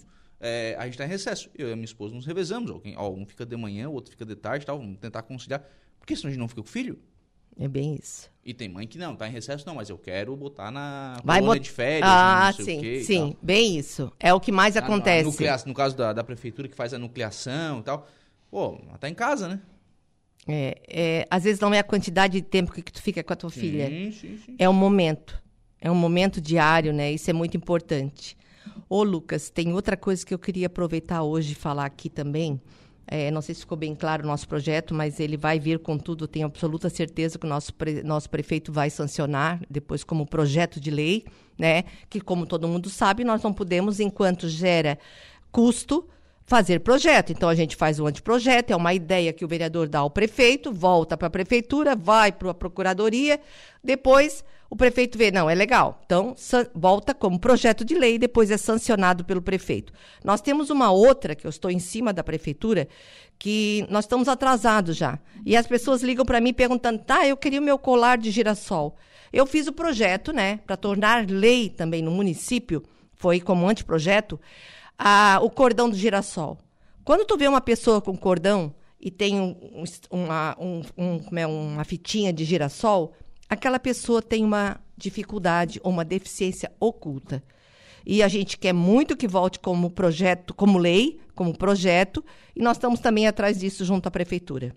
É, a gente está em recesso. Eu e a minha esposa nos revezamos. Alguém, ó, um fica de manhã, o outro fica de tarde tal. Vamos tentar conciliar. Porque senão a gente não fica com o filho. É bem isso. E tem mãe que não, tá em recesso, não, mas eu quero botar na Vai bot... de férias, ah, sim, quê, sim, bem isso. É o que mais acontece. A, a nuclea... No caso da, da prefeitura que faz a nucleação e tal. Pô, tá em casa, né? É, é, às vezes não é a quantidade de tempo que tu fica com a tua sim, filha. Sim, sim. É um momento. É um momento diário, né? Isso é muito importante. Ô, Lucas, tem outra coisa que eu queria aproveitar hoje e falar aqui também. É, não sei se ficou bem claro o nosso projeto, mas ele vai vir com tudo. Tenho absoluta certeza que o nosso, pre, nosso prefeito vai sancionar depois como projeto de lei, né? Que, como todo mundo sabe, nós não podemos, enquanto gera custo, fazer projeto. Então, a gente faz o anteprojeto, é uma ideia que o vereador dá ao prefeito, volta para a prefeitura, vai para a procuradoria, depois o prefeito vê, não, é legal. Então, volta como projeto de lei depois é sancionado pelo prefeito. Nós temos uma outra, que eu estou em cima da prefeitura, que nós estamos atrasados já. E as pessoas ligam para mim perguntando, tá, eu queria o meu colar de girassol. Eu fiz o projeto, né, para tornar lei também no município, foi como anteprojeto, a, o cordão do girassol. Quando tu vê uma pessoa com cordão e tem um, uma, um, um, é, uma fitinha de girassol, aquela pessoa tem uma dificuldade ou uma deficiência oculta. E a gente quer muito que volte como projeto, como lei, como projeto, e nós estamos também atrás disso junto à prefeitura.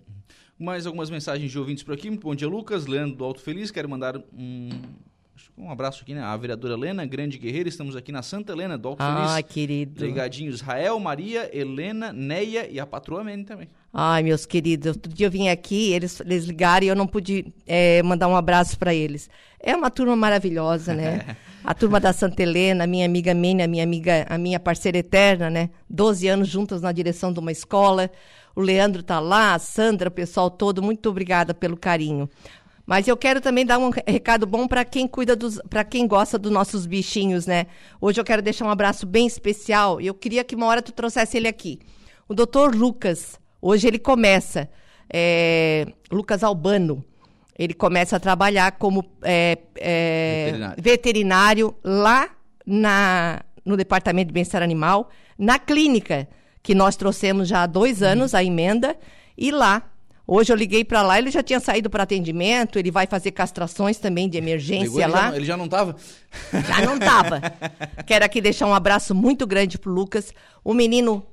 Mais algumas mensagens de ouvintes por aqui. Bom dia, Lucas. Leandro do Alto Feliz. Quero mandar um, um abraço aqui, né? A vereadora Helena, grande guerreira. Estamos aqui na Santa Helena do Alto Feliz. Ah, querido. Ligadinho Israel, Maria, Helena, Neia e a patroa Mene também. Ai, meus queridos, outro dia eu vim aqui, eles, eles ligaram e eu não pude é, mandar um abraço para eles. É uma turma maravilhosa, né? a turma da Santa Helena, minha amiga Mene, a minha amiga, a minha parceira eterna, né? Doze anos juntas na direção de uma escola. O Leandro tá lá, a Sandra, o pessoal todo, muito obrigada pelo carinho. Mas eu quero também dar um recado bom para quem cuida dos, para quem gosta dos nossos bichinhos, né? Hoje eu quero deixar um abraço bem especial e eu queria que uma hora tu trouxesse ele aqui. O doutor Lucas, Hoje ele começa, é, Lucas Albano, ele começa a trabalhar como é, é, veterinário. veterinário. lá na, no Departamento de Bem-Estar Animal, na clínica, que nós trouxemos já há dois uhum. anos, a emenda, e lá Hoje eu liguei para lá, ele já tinha saído para atendimento, ele vai fazer castrações também de emergência Ligou, ele lá. Já, ele já não estava? Já não estava. Quero aqui deixar um abraço muito grande pro Lucas. O menino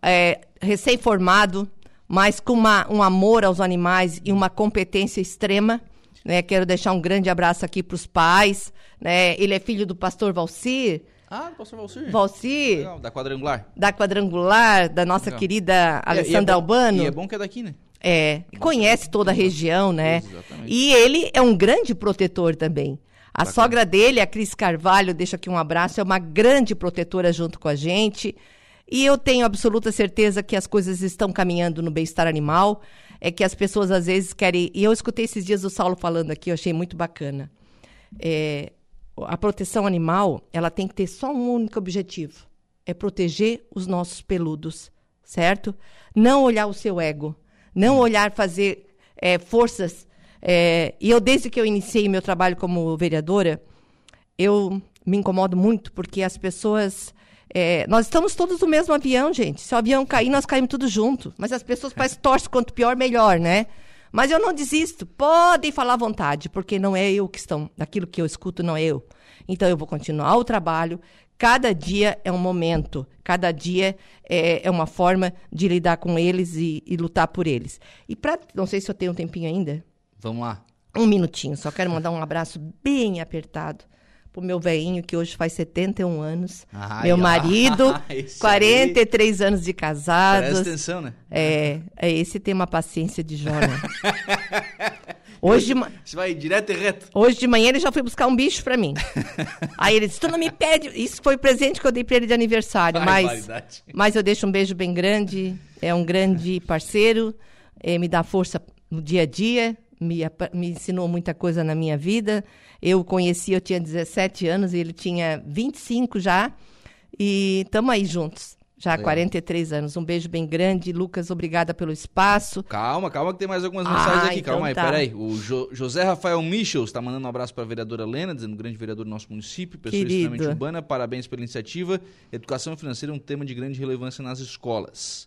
é, recém-formado, mas com uma, um amor aos animais e uma competência extrema. Né? Quero deixar um grande abraço aqui para os pais. Né? Ele é filho do pastor Valcir. Ah, do pastor Valcir. Valcir. Legal, da Quadrangular. Da Quadrangular, da nossa Legal. querida Alessandra é, e é Albano. E é bom que é daqui, né? É, conhece toda a região, né? Exatamente. E ele é um grande protetor também. A Bacana. sogra dele, a Cris Carvalho, deixa aqui um abraço, é uma grande protetora junto com a gente. E eu tenho absoluta certeza que as coisas estão caminhando no bem-estar animal. É que as pessoas às vezes querem. E eu escutei esses dias o Saulo falando aqui, eu achei muito bacana. É, a proteção animal, ela tem que ter só um único objetivo: é proteger os nossos peludos, certo? Não olhar o seu ego, não olhar fazer é, forças. É, e eu, desde que eu iniciei meu trabalho como vereadora, eu me incomodo muito porque as pessoas é, nós estamos todos no mesmo avião, gente. Se o avião cair, nós caímos tudo junto. Mas as pessoas parecem torcem quanto pior, melhor, né? Mas eu não desisto. Podem falar à vontade, porque não é eu que estão. Daquilo que eu escuto, não é eu. Então eu vou continuar o trabalho. Cada dia é um momento, cada dia é, é uma forma de lidar com eles e, e lutar por eles. E para, não sei se eu tenho um tempinho ainda. Vamos lá. Um minutinho, só quero mandar um abraço bem apertado pro meu veinho, que hoje faz 71 anos. Ai, meu marido, 43 aí. anos de casados. Presta atenção, né? É, é esse tem uma paciência de Jó, né? Hoje de ma... Você vai direto e reto. Hoje de manhã ele já foi buscar um bicho para mim. Aí ele disse: Tu não me pede. Isso foi o presente que eu dei para ele de aniversário. Ai, mas, mas eu deixo um beijo bem grande. É um grande parceiro. É, me dá força no dia a dia. Me, me ensinou muita coisa na minha vida. Eu conheci, eu tinha 17 anos e ele tinha 25 já. E estamos aí juntos. Já há 43 anos. Um beijo bem grande. Lucas, obrigada pelo espaço. Calma, calma, que tem mais algumas mensagens ah, aqui. Então calma aí, tá. peraí. O jo José Rafael Michel está mandando um abraço para a vereadora Lena, dizendo grande vereador do nosso município, pessoa Querido. extremamente urbana. Parabéns pela iniciativa. Educação financeira é um tema de grande relevância nas escolas.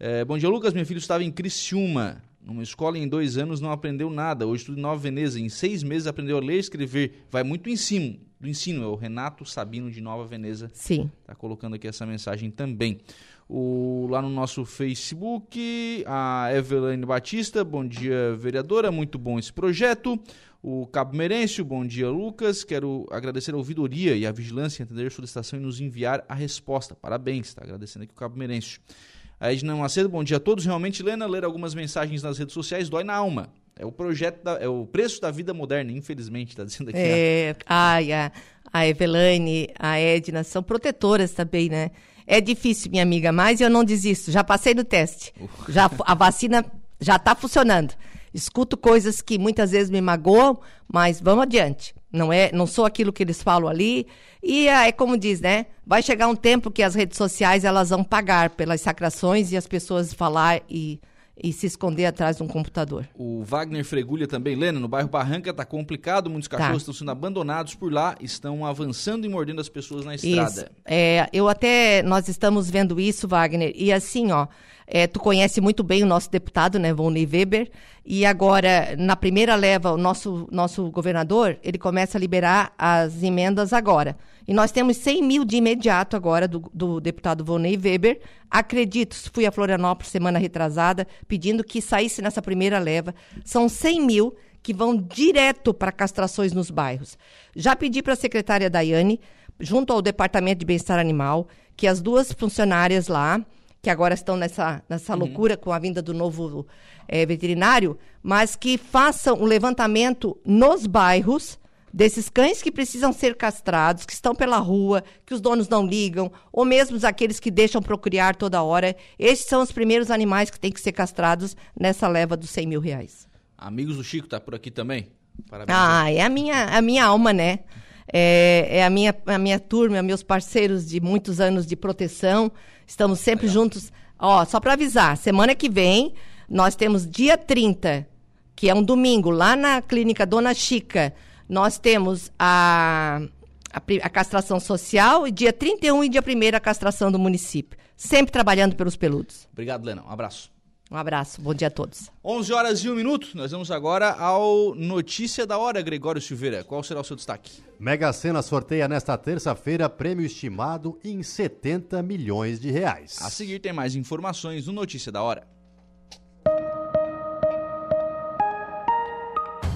É, bom dia, Lucas. Meu filho estava em Criciúma. Numa escola em dois anos não aprendeu nada. Hoje estuda em Nova Veneza. Em seis meses aprendeu a ler e escrever. Vai muito em cima do ensino. É o Renato Sabino de Nova Veneza. Sim. Está colocando aqui essa mensagem também. O, lá no nosso Facebook, a Eveline Batista, bom dia, vereadora, muito bom esse projeto. O Cabo Merêncio, bom dia, Lucas. Quero agradecer a ouvidoria e a vigilância, entender a solicitação e nos enviar a resposta. Parabéns, está agradecendo aqui o Cabo Merêncio. A Edna Macedo, bom dia a todos. Realmente, Lena, ler algumas mensagens nas redes sociais dói na alma. É o projeto, da, é o preço da vida moderna, infelizmente, está dizendo aqui. É, ai, a, a Evelane, a Edna, são protetoras também, né? É difícil, minha amiga, mas eu não desisto. Já passei no teste. Já, a vacina já está funcionando. Escuto coisas que muitas vezes me magoam, mas vamos adiante. Não é, não sou aquilo que eles falam ali. E é, é como diz, né? Vai chegar um tempo que as redes sociais elas vão pagar pelas sacrações e as pessoas falar e e se esconder atrás de um computador. O Wagner Fregulha também, Lena, no bairro Barranca está complicado, muitos cachorros tá. estão sendo abandonados por lá, estão avançando e mordendo as pessoas na estrada. Isso. É, eu até, nós estamos vendo isso, Wagner, e assim, ó, é, tu conhece muito bem o nosso deputado, né, Volney Weber, e agora, na primeira leva, o nosso, nosso governador, ele começa a liberar as emendas agora. E nós temos 100 mil de imediato agora do, do deputado Volney Weber. Acredito, fui a Florianópolis semana retrasada, pedindo que saísse nessa primeira leva. São 100 mil que vão direto para castrações nos bairros. Já pedi para a secretária Daiane, junto ao Departamento de Bem-Estar Animal, que as duas funcionárias lá, que agora estão nessa, nessa uhum. loucura com a vinda do novo é, veterinário, mas que façam um levantamento nos bairros desses cães que precisam ser castrados, que estão pela rua, que os donos não ligam, ou mesmo aqueles que deixam procriar toda hora. Estes são os primeiros animais que têm que ser castrados nessa leva dos 100 mil reais. Amigos do Chico tá por aqui também. Parabéns. Ah, é a minha, a minha alma, né? É, é, a, minha, a minha turma, meus parceiros de muitos anos de proteção. Estamos sempre Legal. juntos. Ó, só para avisar, semana que vem nós temos dia 30, que é um domingo, lá na clínica Dona Chica. Nós temos a, a, a castração social e dia 31 e dia 1 a castração do município. Sempre trabalhando pelos peludos. Obrigado, Lena. Um abraço. Um abraço, bom dia a todos. 11 horas e 1 minuto, nós vamos agora ao Notícia da Hora, Gregório Silveira. Qual será o seu destaque? Mega Sena sorteia nesta terça-feira prêmio estimado em 70 milhões de reais. A seguir tem mais informações no Notícia da Hora.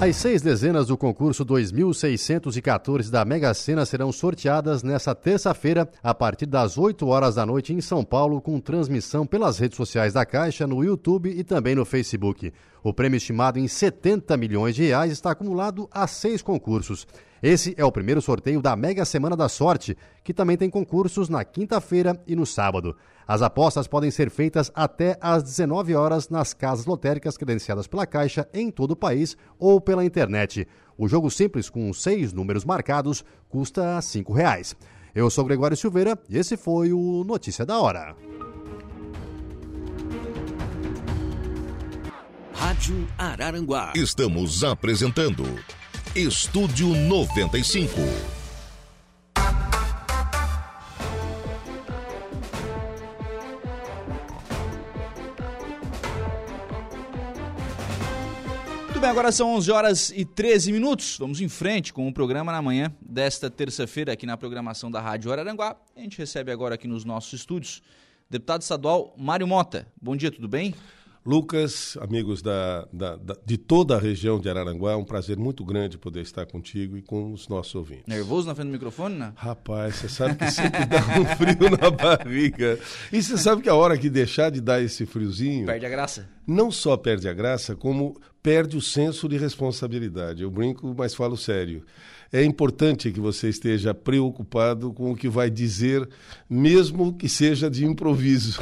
As seis dezenas do concurso 2614 da Mega Sena serão sorteadas nesta terça-feira, a partir das 8 horas da noite em São Paulo, com transmissão pelas redes sociais da Caixa, no YouTube e também no Facebook. O prêmio estimado em 70 milhões de reais está acumulado a seis concursos. Esse é o primeiro sorteio da Mega Semana da Sorte, que também tem concursos na quinta-feira e no sábado. As apostas podem ser feitas até às 19 horas nas casas lotéricas credenciadas pela Caixa em todo o país ou pela internet. O jogo simples com seis números marcados custa 5 reais. Eu sou Gregório Silveira e esse foi o Notícia da Hora. Rádio Araranguá. Estamos apresentando Estúdio 95. Muito bem, agora são 11 horas e 13 minutos. Vamos em frente com o programa na manhã desta terça-feira aqui na programação da Rádio Araranguá. A gente recebe agora aqui nos nossos estúdios deputado estadual Mário Mota. Bom dia, tudo bem? Lucas, amigos da, da, da, de toda a região de Araranguá, é um prazer muito grande poder estar contigo e com os nossos ouvintes. Nervoso na frente do microfone, né? Rapaz, você sabe que sempre dá um frio na barriga. E você sabe que a hora que deixar de dar esse friozinho. Perde a graça. Não só perde a graça, como perde o senso de responsabilidade. Eu brinco, mas falo sério é importante que você esteja preocupado com o que vai dizer, mesmo que seja de improviso,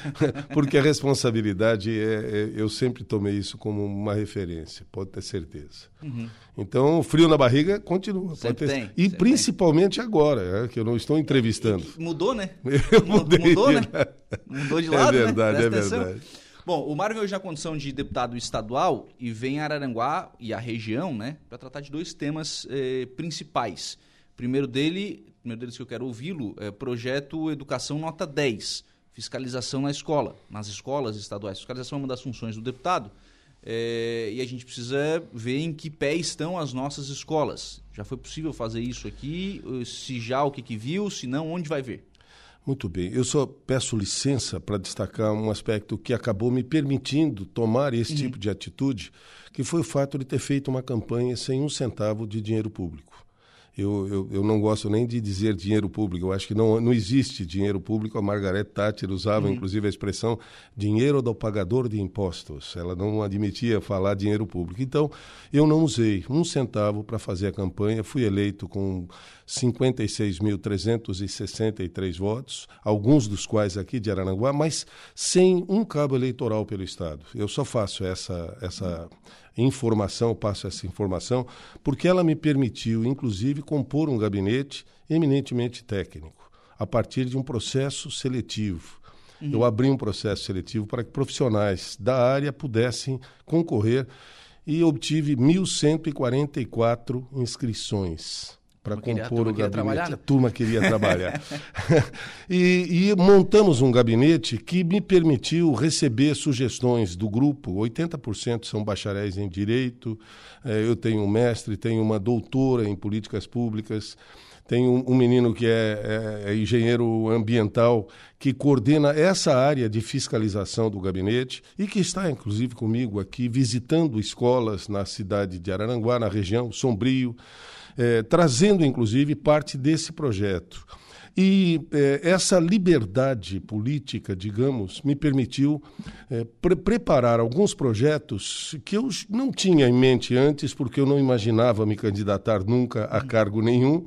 porque a responsabilidade é, é, eu sempre tomei isso como uma referência, pode ter certeza. Uhum. Então, o frio na barriga continua. Sempre ter... tem, e principalmente tem. agora, é, que eu não estou entrevistando. Mudou, né? Eu mudei. Mudou, né? Mudou de lado, é verdade, né? É verdade. Bom, o Mário veio já condição de deputado estadual e vem a Araranguá e a região, né, para tratar de dois temas eh, principais. Primeiro dele, primeiro deles que eu quero ouvi-lo, é projeto Educação Nota 10, fiscalização na escola, nas escolas estaduais. Fiscalização é uma das funções do deputado. É, e a gente precisa ver em que pé estão as nossas escolas. Já foi possível fazer isso aqui? Se já, o que, que viu? Se não, onde vai ver? Muito bem. Eu só peço licença para destacar um aspecto que acabou me permitindo tomar esse uhum. tipo de atitude, que foi o fato de ter feito uma campanha sem um centavo de dinheiro público. Eu, eu, eu, não gosto nem de dizer dinheiro público, eu acho que não, não existe dinheiro público. A Margaret Thatcher usava, uhum. inclusive, a expressão dinheiro do pagador de impostos. Ela não admitia falar dinheiro público. Então, eu não usei um centavo para fazer a campanha. Fui eleito com 56.363 votos, alguns dos quais aqui de Araranguá, mas sem um cabo eleitoral pelo Estado. Eu só faço essa, essa informação, passo essa informação, porque ela me permitiu, inclusive, compor um gabinete eminentemente técnico, a partir de um processo seletivo. Uhum. Eu abri um processo seletivo para que profissionais da área pudessem concorrer e obtive 1.144 inscrições para compor o gabinete. Né? A turma queria trabalhar. e, e, montamos um gabinete que me permitiu receber sugestões do grupo. 80% são bacharéis em direito, eh, eu tenho um mestre, tenho uma doutora em políticas públicas. Tem um, um menino que é, é, é engenheiro ambiental que coordena essa área de fiscalização do gabinete e que está, inclusive, comigo aqui visitando escolas na cidade de Araranguá, na região, Sombrio, é, trazendo inclusive parte desse projeto. E é, essa liberdade política, digamos, me permitiu é, pre preparar alguns projetos que eu não tinha em mente antes, porque eu não imaginava me candidatar nunca a cargo nenhum.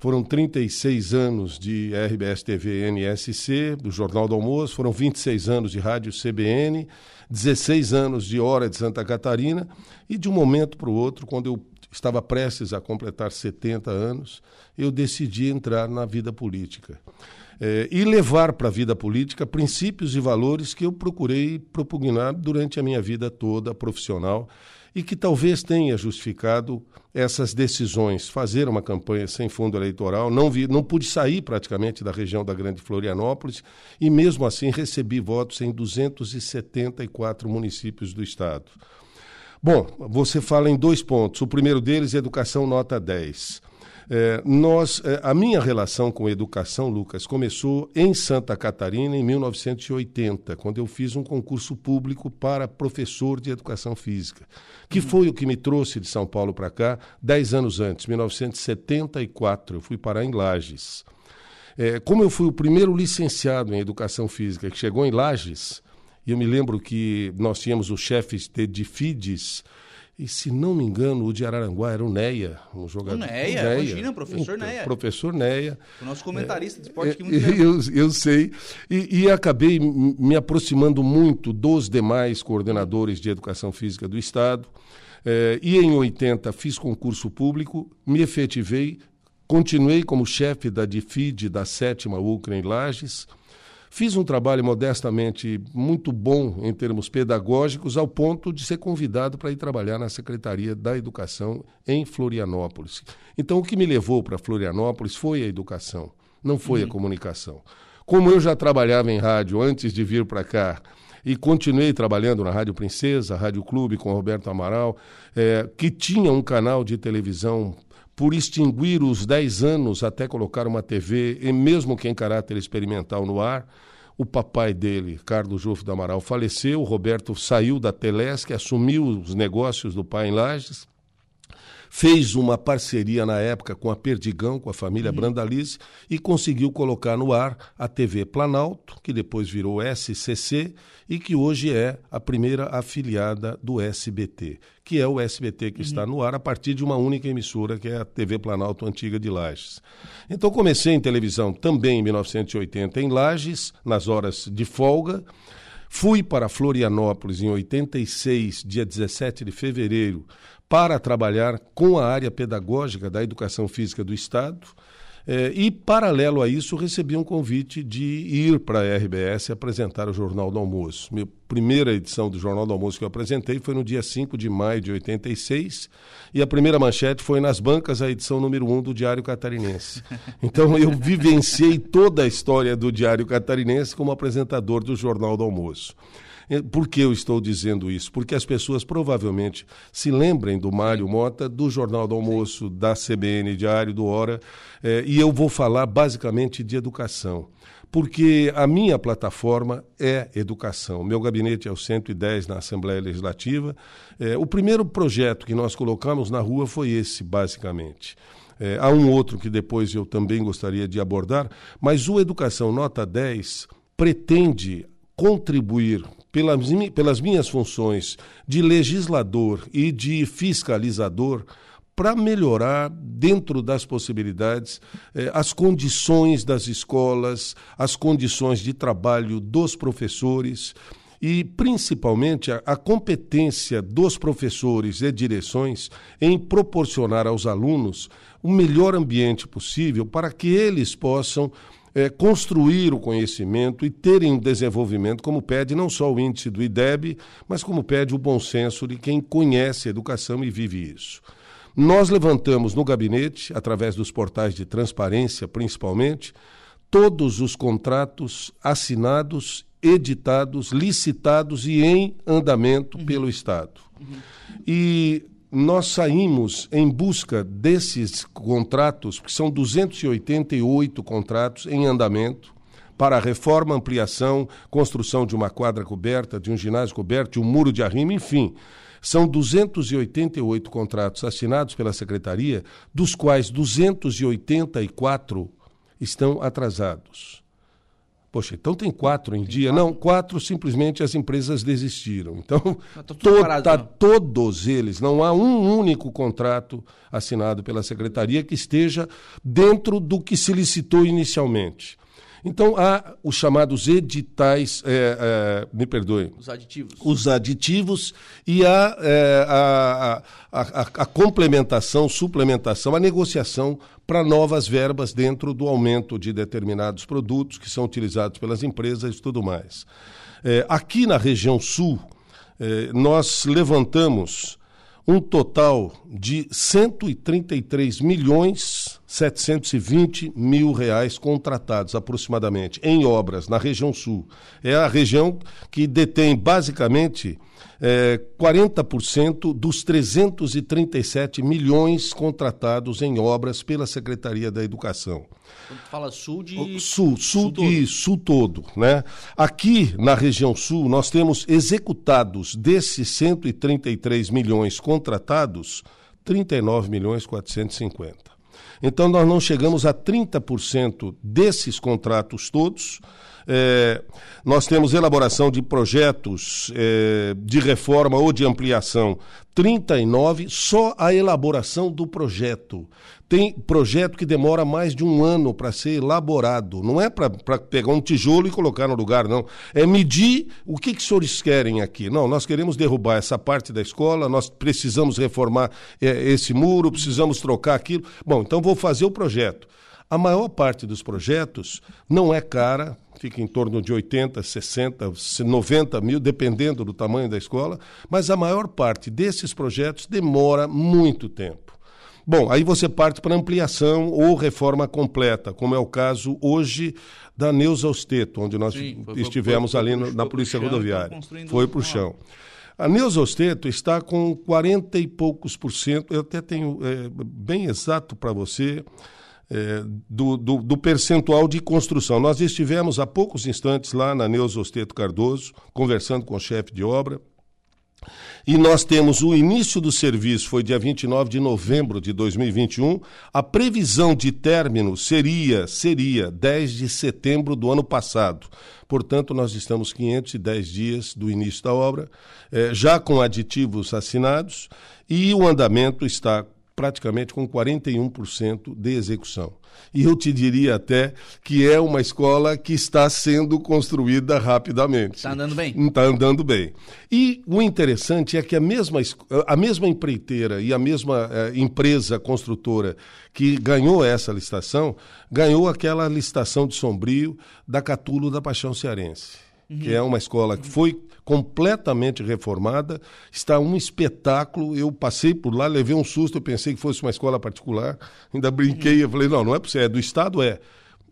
Foram 36 anos de RBS TV NSC, do Jornal do Almoço, foram 26 anos de Rádio CBN, 16 anos de Hora de Santa Catarina, e de um momento para o outro, quando eu estava prestes a completar 70 anos, eu decidi entrar na vida política. É, e levar para a vida política princípios e valores que eu procurei propugnar durante a minha vida toda profissional e que talvez tenha justificado essas decisões. Fazer uma campanha sem fundo eleitoral, não, vi, não pude sair praticamente da região da Grande Florianópolis e, mesmo assim, recebi votos em 274 municípios do Estado. Bom, você fala em dois pontos. O primeiro deles, educação nota 10. É, nós, é, a minha relação com educação, Lucas, começou em Santa Catarina em 1980, quando eu fiz um concurso público para professor de educação física, que foi o que me trouxe de São Paulo para cá dez anos antes, 1974. Eu fui parar em Lages. É, como eu fui o primeiro licenciado em educação física que chegou em Lages, e eu me lembro que nós tínhamos os chefes de, de FIDES, e se não me engano, o de Araranguá era o Neia, um jogador. O Neia, Neia. imagina, professor então, Neia. Professor Neia. O nosso comentarista de esporte é, muito eu, eu sei. E, e, acabei me aproximando muito dos demais coordenadores de educação física do Estado. É, e em 80 fiz concurso público, me efetivei, continuei como chefe da DIFID da sétima UCRA em Lages. Fiz um trabalho modestamente muito bom em termos pedagógicos, ao ponto de ser convidado para ir trabalhar na Secretaria da Educação em Florianópolis. Então, o que me levou para Florianópolis foi a educação, não foi uhum. a comunicação. Como eu já trabalhava em rádio antes de vir para cá, e continuei trabalhando na Rádio Princesa, Rádio Clube com Roberto Amaral, é, que tinha um canal de televisão por extinguir os 10 anos até colocar uma TV, e mesmo que em caráter experimental no ar. O papai dele, Carlos Jufo do Amaral, faleceu, Roberto saiu da Telesc, assumiu os negócios do pai em Lages, fez uma parceria na época com a Perdigão, com a família uhum. Brandalize, e conseguiu colocar no ar a TV Planalto, que depois virou SCC e que hoje é a primeira afiliada do SBT, que é o SBT que uhum. está no ar a partir de uma única emissora, que é a TV Planalto Antiga de Lages. Então comecei em televisão também em 1980 em Lages, nas horas de folga. Fui para Florianópolis em 86, dia 17 de fevereiro, para trabalhar com a área pedagógica da educação física do Estado. É, e, paralelo a isso, recebi um convite de ir para a RBS apresentar o Jornal do Almoço. Minha primeira edição do Jornal do Almoço que eu apresentei foi no dia 5 de maio de 86, e a primeira manchete foi nas bancas, a edição número 1 do Diário Catarinense. Então, eu vivenciei toda a história do Diário Catarinense como apresentador do Jornal do Almoço. Por que eu estou dizendo isso? Porque as pessoas provavelmente se lembrem do Mário Mota, do Jornal do Almoço, da CBN Diário, do Hora, eh, e eu vou falar basicamente de educação. Porque a minha plataforma é educação. Meu gabinete é o 110 na Assembleia Legislativa. Eh, o primeiro projeto que nós colocamos na rua foi esse, basicamente. É, há um outro que depois eu também gostaria de abordar, mas o Educação Nota 10 pretende contribuir pelas, pelas minhas funções de legislador e de fiscalizador para melhorar, dentro das possibilidades, eh, as condições das escolas, as condições de trabalho dos professores e, principalmente, a, a, competência dos professores e direções em proporcionar aos alunos o melhor ambiente possível para que eles possam é, construir o conhecimento e terem um desenvolvimento, como pede não só o índice do IDEB, mas como pede o bom senso de quem conhece a educação e vive isso. Nós levantamos no gabinete, através dos portais de transparência principalmente, todos os contratos assinados, editados, licitados e em andamento uhum. pelo Estado. Uhum. E nós saímos em busca desses contratos, que são 288 contratos em andamento, para reforma, ampliação, construção de uma quadra coberta, de um ginásio coberto, de um muro de arrimo, enfim. São 288 contratos assinados pela Secretaria, dos quais 284 estão atrasados. Poxa, então tem quatro em tem dia? Quatro? Não, quatro simplesmente as empresas desistiram. Então, tá to, tá todos eles, não há um único contrato assinado pela secretaria que esteja dentro do que se licitou inicialmente. Então, há os chamados editais, é, é, me perdoe. Os aditivos. Os aditivos e há é, a, a, a, a, complementação, suplementação, a negociação para novas verbas dentro do aumento de determinados produtos que são utilizados pelas empresas e tudo mais. É, aqui na região sul, é, nós levantamos um total de 133 milhões 720 mil reais contratados aproximadamente em obras na região sul. É a região que detém basicamente é, 40% dos 337 milhões contratados em obras pela Secretaria da Educação. Quando fala sul de. Sul, sul, Sul todo. e sul todo, né? Aqui na região sul nós temos executados desses 133 milhões contratados, 39 milhões 450. Então nós não chegamos a 30% desses contratos todos. É, nós temos elaboração de projetos é, de reforma ou de ampliação, 39, só a elaboração do projeto. Tem projeto que demora mais de um ano para ser elaborado. Não é para pegar um tijolo e colocar no lugar, não. É medir o que, que os senhores querem aqui. Não, nós queremos derrubar essa parte da escola, nós precisamos reformar é, esse muro, precisamos trocar aquilo. Bom, então vou fazer o projeto. A maior parte dos projetos não é cara, fica em torno de 80, 60, 90 mil, dependendo do tamanho da escola, mas a maior parte desses projetos demora muito tempo. Bom, aí você parte para ampliação ou reforma completa, como é o caso hoje da Neuza Osteto, onde nós Sim, foi- estivemos foi- ali foi pro- na pro Polícia chão, Rodoviária. Foi para o chão. A Neuza Osteto está com 40 e poucos por cento, eu até tenho é, bem exato para você, é, do, do, do percentual de construção. Nós estivemos há poucos instantes lá na Neuza Osteto Cardoso, conversando com o chefe de obra, e nós temos o início do serviço, foi dia 29 de novembro de 2021. A previsão de término seria, seria 10 de setembro do ano passado. Portanto, nós estamos 510 dias do início da obra, eh, já com aditivos assinados, e o andamento está praticamente com 41% de execução. E eu te diria até que é uma escola que está sendo construída rapidamente. Está andando bem? Está andando bem. E o interessante é que a mesma, es- a mesma empreiteira e a mesma eh, empresa construtora que ganhou essa licitação, ganhou aquela licitação de Sombrio da Catulo da Paixão Cearense, que é uma escola que foi completamente reformada, está um espetáculo. Eu passei por lá, levei um susto, eu pensei que fosse uma escola particular, ainda brinquei, eu falei, não, não é para é do Estado, é.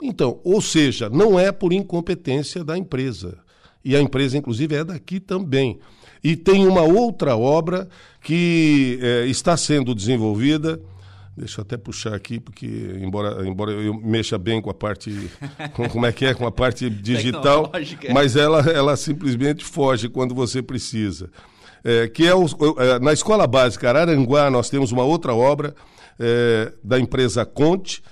Então, ou seja, não é por incompetência da empresa. E a empresa, inclusive, é daqui também. E tem uma outra obra que eh, está sendo desenvolvida. Deixa eu até puxar aqui, porque embora, embora eu mexa bem com a parte. com- como é que é? Com a parte digital, mas ela, ela simplesmente foge quando você precisa. É, que é, o- o- é, na Escola Básica Araranguá, nós temos uma outra obra é, da empresa Conte,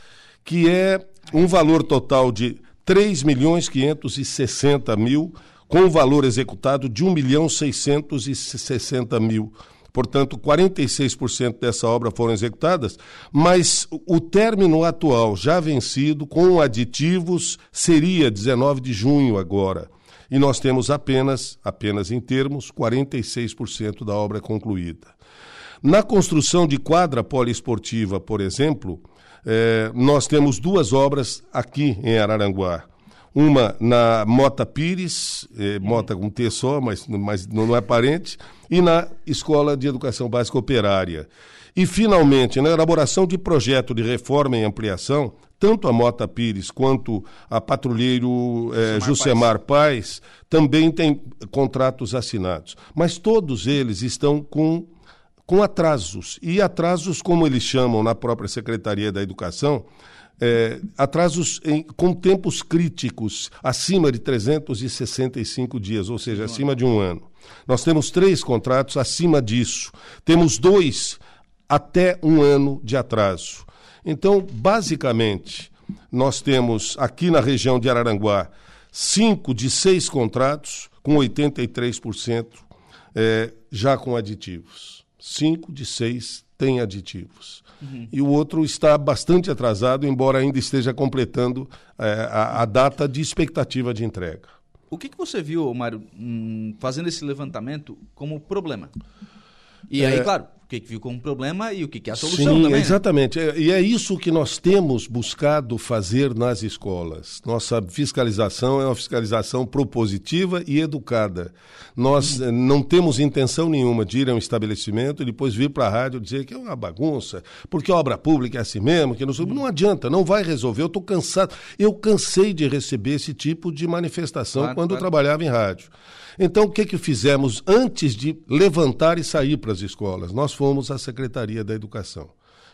que é um valor total de 3 milhões 560 mil, com um valor executado de 1 milhão 660 mil. Portanto, 46% dessa obra foram executadas, mas o término atual, já vencido, com aditivos, seria 19 de junho agora. E nós temos apenas, apenas em termos, 46% da obra concluída. Na construção de quadra poliesportiva, por exemplo, eh, nós temos duas obras aqui em Araranguá. Uma na Mota Pires, eh, Mota com T só, mas, mas não é parente, e na Escola de Educação Básica Operária. E, finalmente, na elaboração de projeto de reforma e ampliação, tanto a Mota Pires quanto a Patrulheiro eh, Jusemar Paz também têm contratos assinados. Mas todos eles estão com com atrasos. E atrasos, como eles chamam na própria Secretaria da Educação, é, atrasos em- com tempos críticos, acima de 365 dias, ou seja, acima de um ano. Nós temos três contratos acima disso. Temos dois até um ano de atraso. Então, basicamente, nós temos aqui na região de Araranguá cinco de seis contratos, com 83% é, já com aditivos. Cinco de seis têm aditivos. E o outro está bastante atrasado, embora ainda esteja completando é, a, a data de expectativa de entrega. O que, que você viu, Mário, hum, fazendo esse levantamento como problema? E aí, claro, que, que viu como problema e o que, que é a solução Sim, também. né? exatamente. É, E é isso que nós temos buscado fazer nas escolas. Nossa fiscalização é uma fiscalização propositiva e educada. Nós eh, não temos intenção nenhuma de ir a um estabelecimento e depois vir para a rádio dizer que é uma bagunça, porque a obra pública é assim mesmo, que não, sei- não adianta, não vai resolver. Eu estou cansado. Eu cansei de receber esse tipo de manifestação Claro, quando eu claro. trabalhava em rádio. Então, o que, que fizemos antes de levantar e sair para as escolas? Nós fomos à Secretaria da Educação.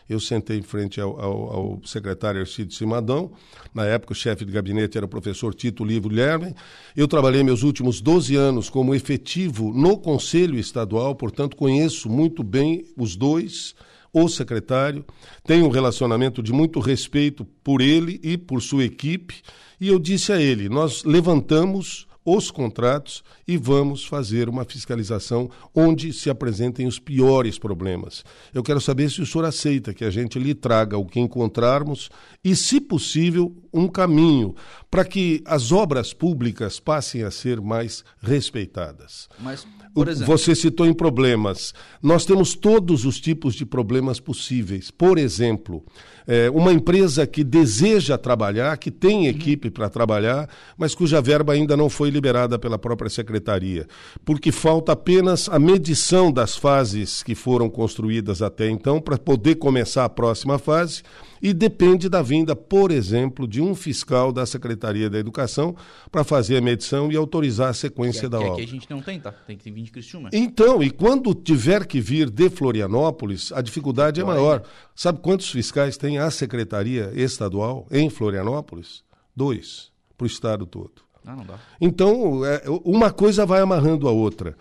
Eu sentei em frente ao, ao- ao secretário Arcides Simadão, na época o chefe de gabinete era o professor Tito Livro Guilherme. Eu trabalhei meus últimos 12 anos como efetivo no Conselho Estadual, portanto conheço muito bem os dois, o secretário, tenho um relacionamento de muito respeito por ele e por sua equipe, e eu disse a ele: nós levantamos os contratos e vamos fazer uma fiscalização onde se apresentem os piores problemas. Eu quero saber se o senhor aceita que a gente lhe traga o que encontrarmos e, se possível, um caminho para que as obras públicas passem a ser mais respeitadas. Mas, por exemplo, Você citou em problemas. Nós temos todos os tipos de problemas possíveis. Por exemplo, eh, uma empresa que deseja trabalhar, que tem equipe para trabalhar, mas cuja verba ainda não foi liberada pela própria secretaria, porque falta apenas a medição das fases que foram construídas até então para poder começar a próxima fase e depende da vinda, por exemplo, de um fiscal da Secretaria da Educação para fazer a medição e autorizar a sequência que, da que obra. aqui a gente não tem, tá? Tem que vir de Criciúma. Então, e quando tiver que vir de Florianópolis, a dificuldade é maior. Sabe quantos fiscais tem a Secretaria Estadual em Florianópolis? Dois, para o estado todo. Ah, não dá. Então, é, uma coisa vai amarrando a outra.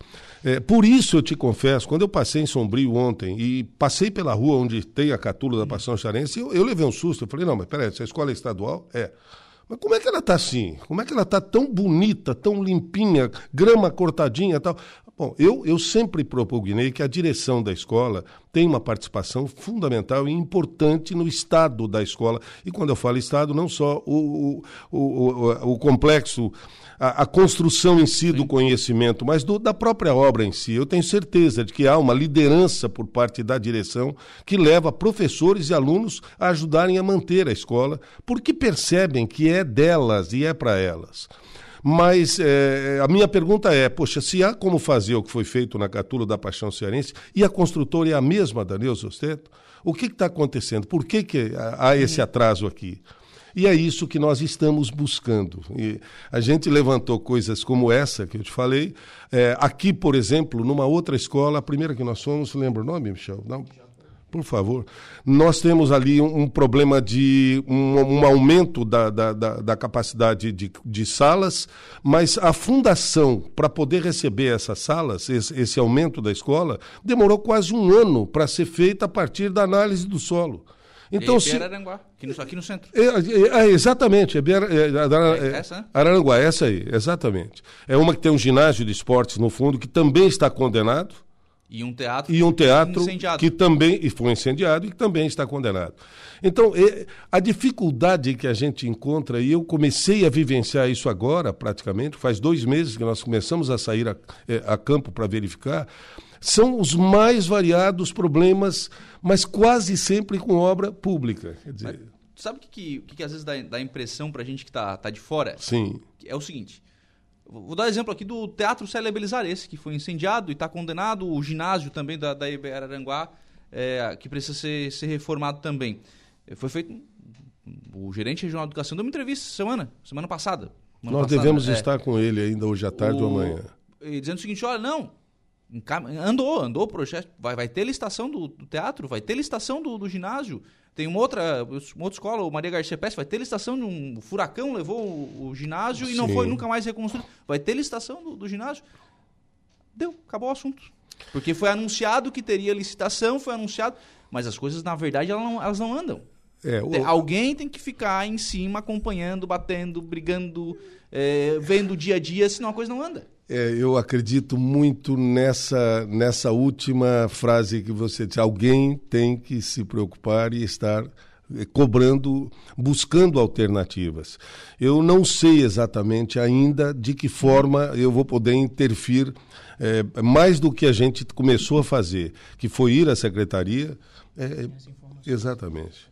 É, por isso eu te confesso, quando eu passei em Sombrio ontem e passei pela rua onde tem a catula da Paixão Charense, eu, eu levei um susto. Eu falei, não, mas peraí, essa escola é estadual? É. Mas como é que ela está assim? Como é que ela está tão bonita, tão limpinha, grama cortadinha e tal? Bom, eu, eu sempre propugnei que a direção da escola tem uma participação fundamental e importante no estado da escola. E quando eu falo estado, não só o, o, o, o, complexo, a, a, construção em si do conhecimento, mas do, da própria obra em si. Eu tenho certeza de que há uma liderança por parte da direção que leva professores e alunos a ajudarem a manter a escola, porque percebem que é delas e é para elas. Mas é, a minha pergunta é, poxa, se há como fazer o que foi feito na Catula da Paixão Cearense e a construtora é a mesma da Neuza Osteto, o que está acontecendo? Por que, que há esse atraso aqui? E é isso que nós estamos buscando. E a gente levantou coisas como essa que eu te falei. É, aqui, por exemplo, numa outra escola, a primeira que nós fomos, lembra o nome, Michel? Não? Por favor. Nós temos ali um, um problema de um, um aumento da, da, da, da capacidade de, de, salas, mas a fundação para poder receber essas salas, esse, esse aumento da escola, demorou quase um ano para ser feita a partir da análise do solo. Então, e se... Araranguá, aqui no, aqui no centro. É, é, é, exatamente, é, é, essa, né? Araranguá, essa aí, exatamente. É uma que tem um ginásio de esportes no fundo, que também está condenado. E um teatro, e um teatro incendiado. que também e foi incendiado e que também está condenado. Então, a dificuldade que a gente encontra, e eu comecei a vivenciar isso agora, praticamente, faz dois meses que nós começamos a sair a, a campo para verificar, são os mais variados problemas, mas quase sempre com obra pública. Quer dizer, mas, sabe o que, que, que, às vezes dá, dá impressão para a gente que está tá de fora? Sim. É o seguinte. Vou dar exemplo aqui do Teatro Célia Belizares, que foi incendiado e está condenado, o ginásio também da, da Araranguá, é, que precisa ser, ser reformado também. Foi feito. O gerente regional de educação deu uma entrevista semana, semana passada. Semana Nós passada, devemos é, estar com ele ainda hoje à tarde o, ou amanhã. Dizendo o seguinte: olha, não. Andou, andou o projeto. Vai, vai ter licitação do, do teatro, vai ter licitação do, do ginásio. Tem uma outra, uma outra escola, o Maria Garcia Pérez, vai ter licitação de um furacão, levou o, o ginásio Sim. e não foi nunca mais reconstruído. Vai ter licitação do, do, ginásio. Deu, acabou o assunto. Porque foi anunciado que teria licitação, foi anunciado, mas as coisas, na verdade, elas não, elas não andam. É, o... Alguém tem que ficar em cima, acompanhando, batendo, brigando, é, vendo o dia a dia, senão a coisa não anda. É, eu acredito muito nessa, nessa última frase que você disse. Alguém tem que se preocupar e estar cobrando, buscando alternativas. Eu não sei exatamente ainda de que forma eu vou poder intervir é, mais do que a gente começou a fazer, que foi ir à secretaria. É, exatamente.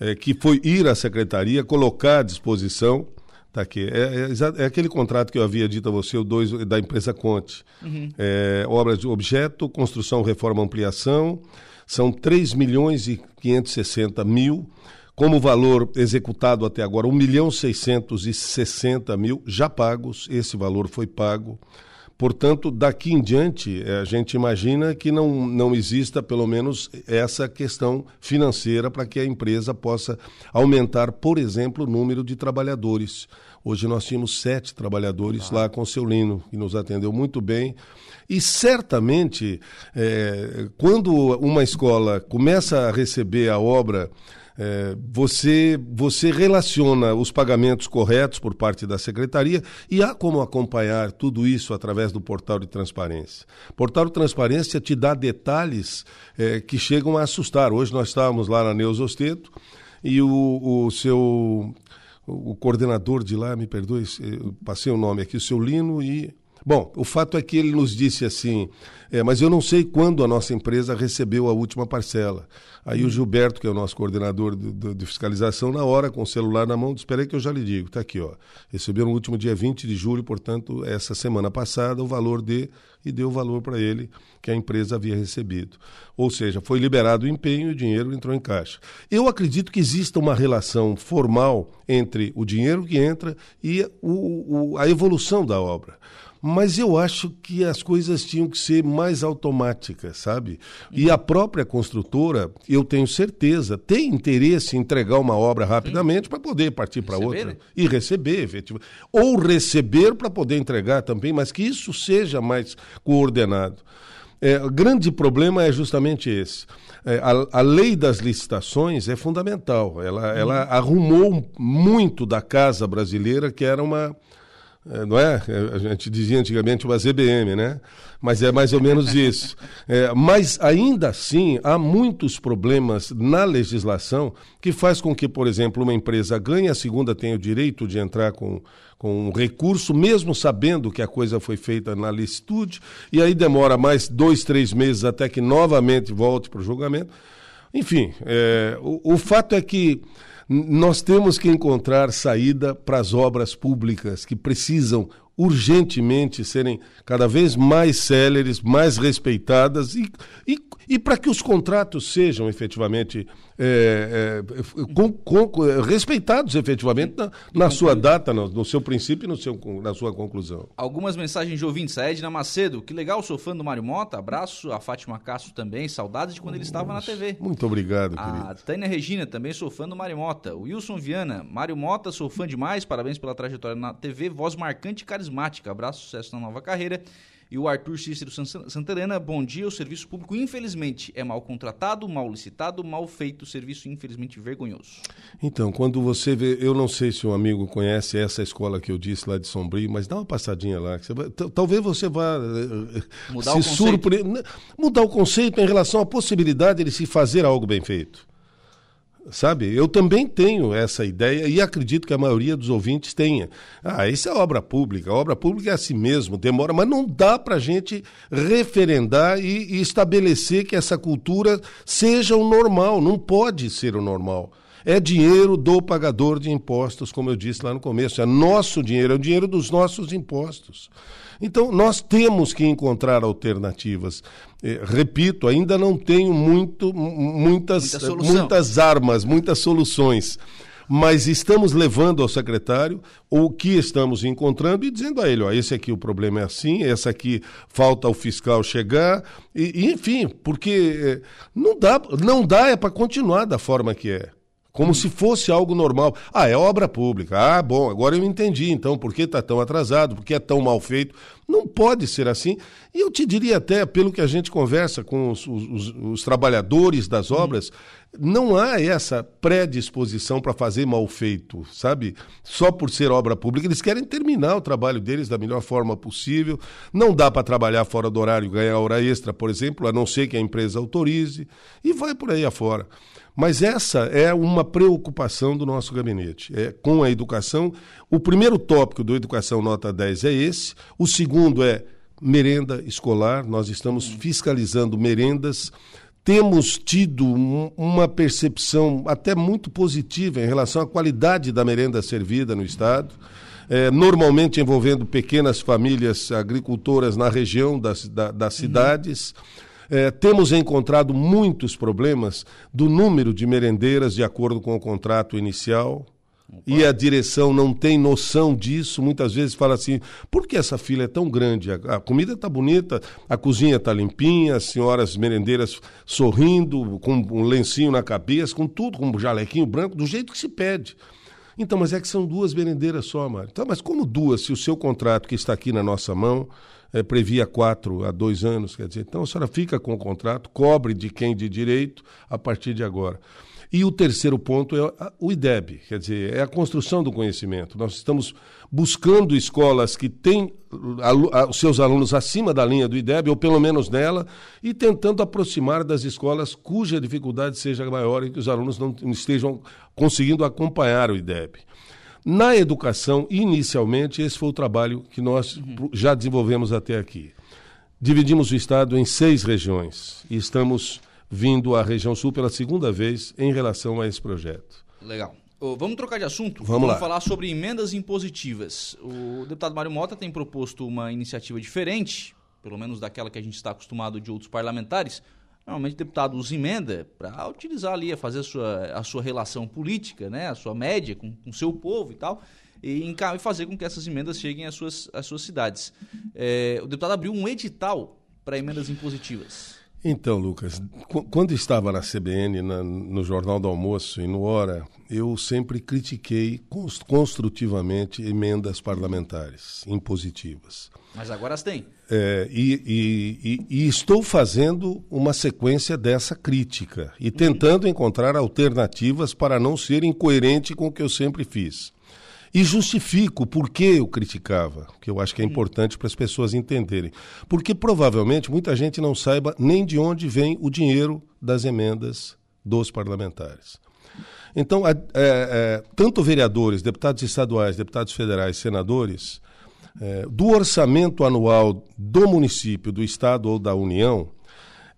É, que foi ir à secretaria, colocar à disposição. Tá aqui. É, é, é, aquele contrato que eu havia dito a você, o dois, da empresa Conte. Uhum. É, obras de objeto, construção, reforma, ampliação. São 3 milhões e 560 mil. Como valor executado até agora, 1 milhão 660 mil já pagos. Esse valor foi pago. Portanto, daqui em diante, eh, a gente imagina que não, não exista, pelo menos, essa questão financeira para que a empresa possa aumentar, por exemplo, o número de trabalhadores. Hoje nós tínhamos sete trabalhadores ah. lá com o seu Lino, que nos atendeu muito bem. E certamente, é, quando uma escola começa a receber a obra é, você, você relaciona os pagamentos corretos por parte da secretaria e há como acompanhar tudo isso através do portal de transparência. O portal de transparência te dá detalhes é, que chegam a assustar. Hoje nós estávamos lá na Neus Osteto e o, o seu o coordenador de lá, me perdoe, passei o nome aqui, o seu Lino e Bom, o fato é que ele nos disse assim, é, mas eu não sei quando a nossa empresa recebeu a última parcela. Aí o Gilberto, que é o nosso coordenador de, fiscalização, na hora, com o celular na mão, espera aí que eu já lhe digo, está aqui, ó. Recebeu no último dia 20 de julho, portanto, essa semana passada, o valor de, e deu o valor para ele que a empresa havia recebido. Ou seja, foi liberado o empenho e o dinheiro entrou em caixa. Eu acredito que exista uma relação formal entre o dinheiro que entra e o, o, a evolução da obra mas eu acho que as coisas tinham que ser mais automáticas, sabe? E a própria construtora, eu tenho certeza, tem interesse em entregar uma obra rapidamente para poder partir para outra né? e receber, efetivamente. Ou receber para poder entregar também, mas que isso seja mais coordenado. É, o grande problema é justamente esse. É, a, a, lei das licitações é fundamental. Ela, ela arrumou muito da casa brasileira, que era uma, não é? é? A gente dizia antigamente uma ZBM, né? Mas é mais ou menos isso. É, mas ainda assim há muitos problemas na legislação que faz com que, por exemplo, uma empresa ganhe, a segunda tenha o direito de entrar com, com um recurso, mesmo sabendo que a coisa foi feita na licitude, e aí demora mais dois, três meses até que novamente volte para o julgamento. Enfim, é, o, o fato é que nós temos que encontrar saída para as obras públicas que precisam urgentemente serem cada vez mais céleres, mais respeitadas e, e, e para que os contratos sejam efetivamente é, é, com, com, respeitados efetivamente na, na sua data, no, no, seu princípio e no seu, na sua conclusão. Algumas mensagens de ouvintes. A Edna Macedo, que legal, sou fã do Mário Mota, abraço. A Fátima Castro também, saudades de quando ele estava na TV. Muito obrigado, a querido. A Tânia Regina, também sou fã do Mário Mota. O Wilson Viana, Mário Mota, sou fã demais, parabéns pela trajetória na TV, voz marcante e carismática. Abraço, sucesso na nova carreira. E o Arthur Cícero Santarena, bom dia. O serviço público, infelizmente, é mal contratado, mal licitado, mal feito. Serviço, infelizmente, vergonhoso. Então, quando você vê, eu não sei se um amigo conhece essa escola que eu disse lá de Sombrio, mas dá uma passadinha lá. Vai, talvez você vá eh, mudar se surpreender. Mudar o conceito em relação à possibilidade de se fazer algo bem feito sabe? Eu também tenho essa ideia e acredito que a maioria dos ouvintes tenha. Ah, isso é obra pública. A obra pública é assim mesmo, demora, mas não dá para a gente referendar e, e estabelecer que essa cultura seja o normal. Não pode ser o normal. É dinheiro do pagador de impostos, como eu disse lá no começo. É nosso dinheiro, é o dinheiro dos nossos impostos. Então, nós temos que encontrar alternativas. Eh, repito, ainda não tenho muito, muitas, muitas armas, muitas soluções mas estamos levando ao secretário o que estamos encontrando e dizendo a ele, ó, esse aqui o problema é assim, esse aqui falta o fiscal chegar, e, e enfim, porque eh, não dá, não dá é para continuar da forma que é. Como se fosse algo normal. Ah, é obra pública. Ah, bom, agora eu entendi, então, por que está tão atrasado, por que é tão mal feito. Não pode ser assim. E eu te diria até, pelo que a gente conversa com os, os, os trabalhadores das obras, não há essa predisposição para fazer mal feito, sabe? Só por ser obra pública. Eles querem terminar o trabalho deles da melhor forma possível. Não dá para trabalhar fora do horário, ganhar hora extra, por exemplo, a não ser que a empresa autorize. E vai por aí afora. Mas essa é uma preocupação do nosso gabinete. É, com a educação, o primeiro tópico do Educação Nota 10 é esse, o segundo é merenda escolar, nós estamos fiscalizando merendas. Temos tido um, uma percepção até muito positiva em relação à qualidade da merenda servida no Estado. É, normalmente envolvendo pequenas famílias agricultoras na região das, da, das cidades. É, temos encontrado muitos problemas do número de merendeiras de acordo com o contrato inicial. E a direção não tem noção disso, muitas vezes fala assim: por que essa fila é tão grande? A, a comida está bonita, a cozinha está limpinha, as senhoras merendeiras sorrindo, com um lencinho na cabeça, com tudo, com um jalequinho branco, do jeito que se pede. Então, mas é que são duas merendeiras só, Mário. Então, mas como duas, se o seu contrato que está aqui na nossa mão é, previa quatro a dois anos, quer dizer, então a senhora fica com o contrato, cobre de quem de direito a partir de agora. E o terceiro ponto é o IDEB, quer dizer, é a construção do conhecimento. Nós estamos buscando escolas que têm os seus alunos acima da linha do IDEB, ou pelo menos nela, e tentando aproximar das escolas cuja dificuldade seja maior e que os alunos não estejam conseguindo acompanhar o IDEB. Na educação, inicialmente, esse foi o trabalho que nós uhum. já desenvolvemos até aqui. Dividimos o Estado em seis regiões e estamos vindo à região sul pela segunda vez em relação a esse projeto. Legal. vamos trocar de assunto? Vamos, vamos lá. falar sobre emendas impositivas. O deputado Mário Mota tem proposto uma iniciativa diferente, pelo menos daquela que a gente está acostumado de outros parlamentares. Normalmente o deputado usa emenda para utilizar ali, a fazer a sua, a sua relação política, né? a sua média com o seu povo e tal, e, e fazer com que essas emendas cheguem às suas, às suas cidades. É, o deputado abriu um edital para emendas impositivas. Então, Lucas, quando estava na CBN, na, no Jornal do Almoço e no Hora, eu sempre critiquei construtivamente emendas parlamentares impositivas. Mas agora as tem. É, e, e, e, estou fazendo uma sequência dessa crítica e tentando encontrar alternativas para não ser incoerente com o que eu sempre fiz. E justifico por que eu criticava, que eu acho que é importante para as pessoas entenderem. Porque provavelmente muita gente não saiba nem de onde vem o dinheiro das emendas dos parlamentares. Então, é, é, tanto vereadores, deputados estaduais, deputados federais, senadores, é, do orçamento anual do município, do estado ou da União,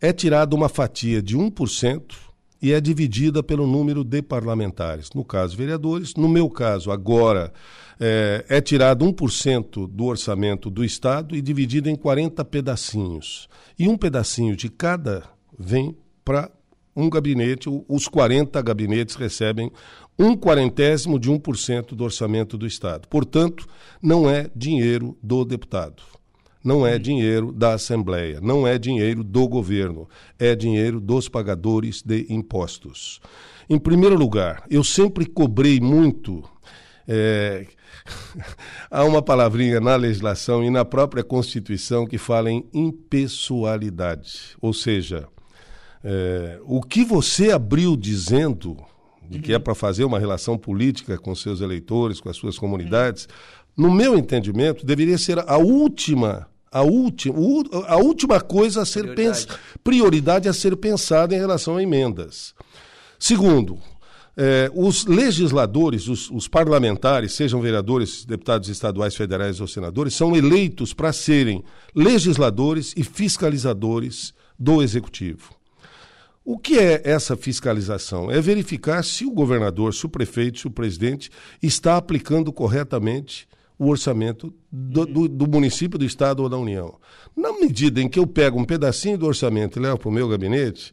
é tirada uma fatia de 1% e é dividida pelo número de parlamentares. No caso, vereadores. No meu caso, agora, é, é tirado 1% do orçamento do Estado e dividido em 40 pedacinhos. E um pedacinho de cada vem para um gabinete, os 40 gabinetes recebem um quarentésimo de 1% do orçamento do Estado. Portanto, não é dinheiro do deputado não é dinheiro da Assembleia, não é dinheiro do governo, é dinheiro dos pagadores de impostos. Em primeiro lugar, eu sempre cobrei muito. É, há uma palavrinha na legislação e na própria Constituição que fala em impessoalidade, ou seja, é, o que você abriu dizendo de que é para fazer uma relação política com seus eleitores, com as suas comunidades, no meu entendimento, deveria ser a última a última, a última coisa a ser prioridade. Pens, prioridade a ser pensada em relação a emendas. Segundo, eh, os legisladores, os, os, parlamentares, sejam vereadores, deputados estaduais, federais ou senadores, são eleitos para serem legisladores e fiscalizadores do executivo. O que é essa fiscalização? É verificar se o governador, se o prefeito, se o presidente está aplicando corretamente o orçamento do, do, do, município, do Estado ou da União. Na medida em que eu pego um pedacinho do orçamento e levo para o meu gabinete,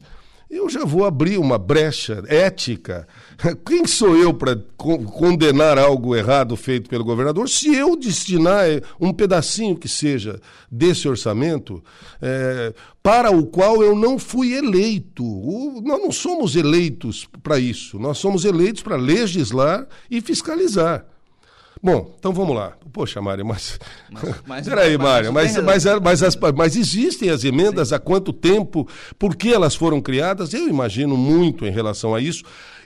eu já vou abrir uma brecha ética. Quem sou eu para condenar algo errado feito pelo governador se eu destinar eh, um pedacinho que seja desse orçamento é, para o qual eu não fui eleito? O, nós não somos eleitos para isso, nós somos eleitos para legislar e fiscalizar. Bom, então vamos lá. Poxa, Mário, mas. mas, mas Peraí, Mário, mas, mas, mas, as, mas existem as emendas Sim. há quanto tempo? Por que elas foram criadas? Eu imagino muito em relação a isso.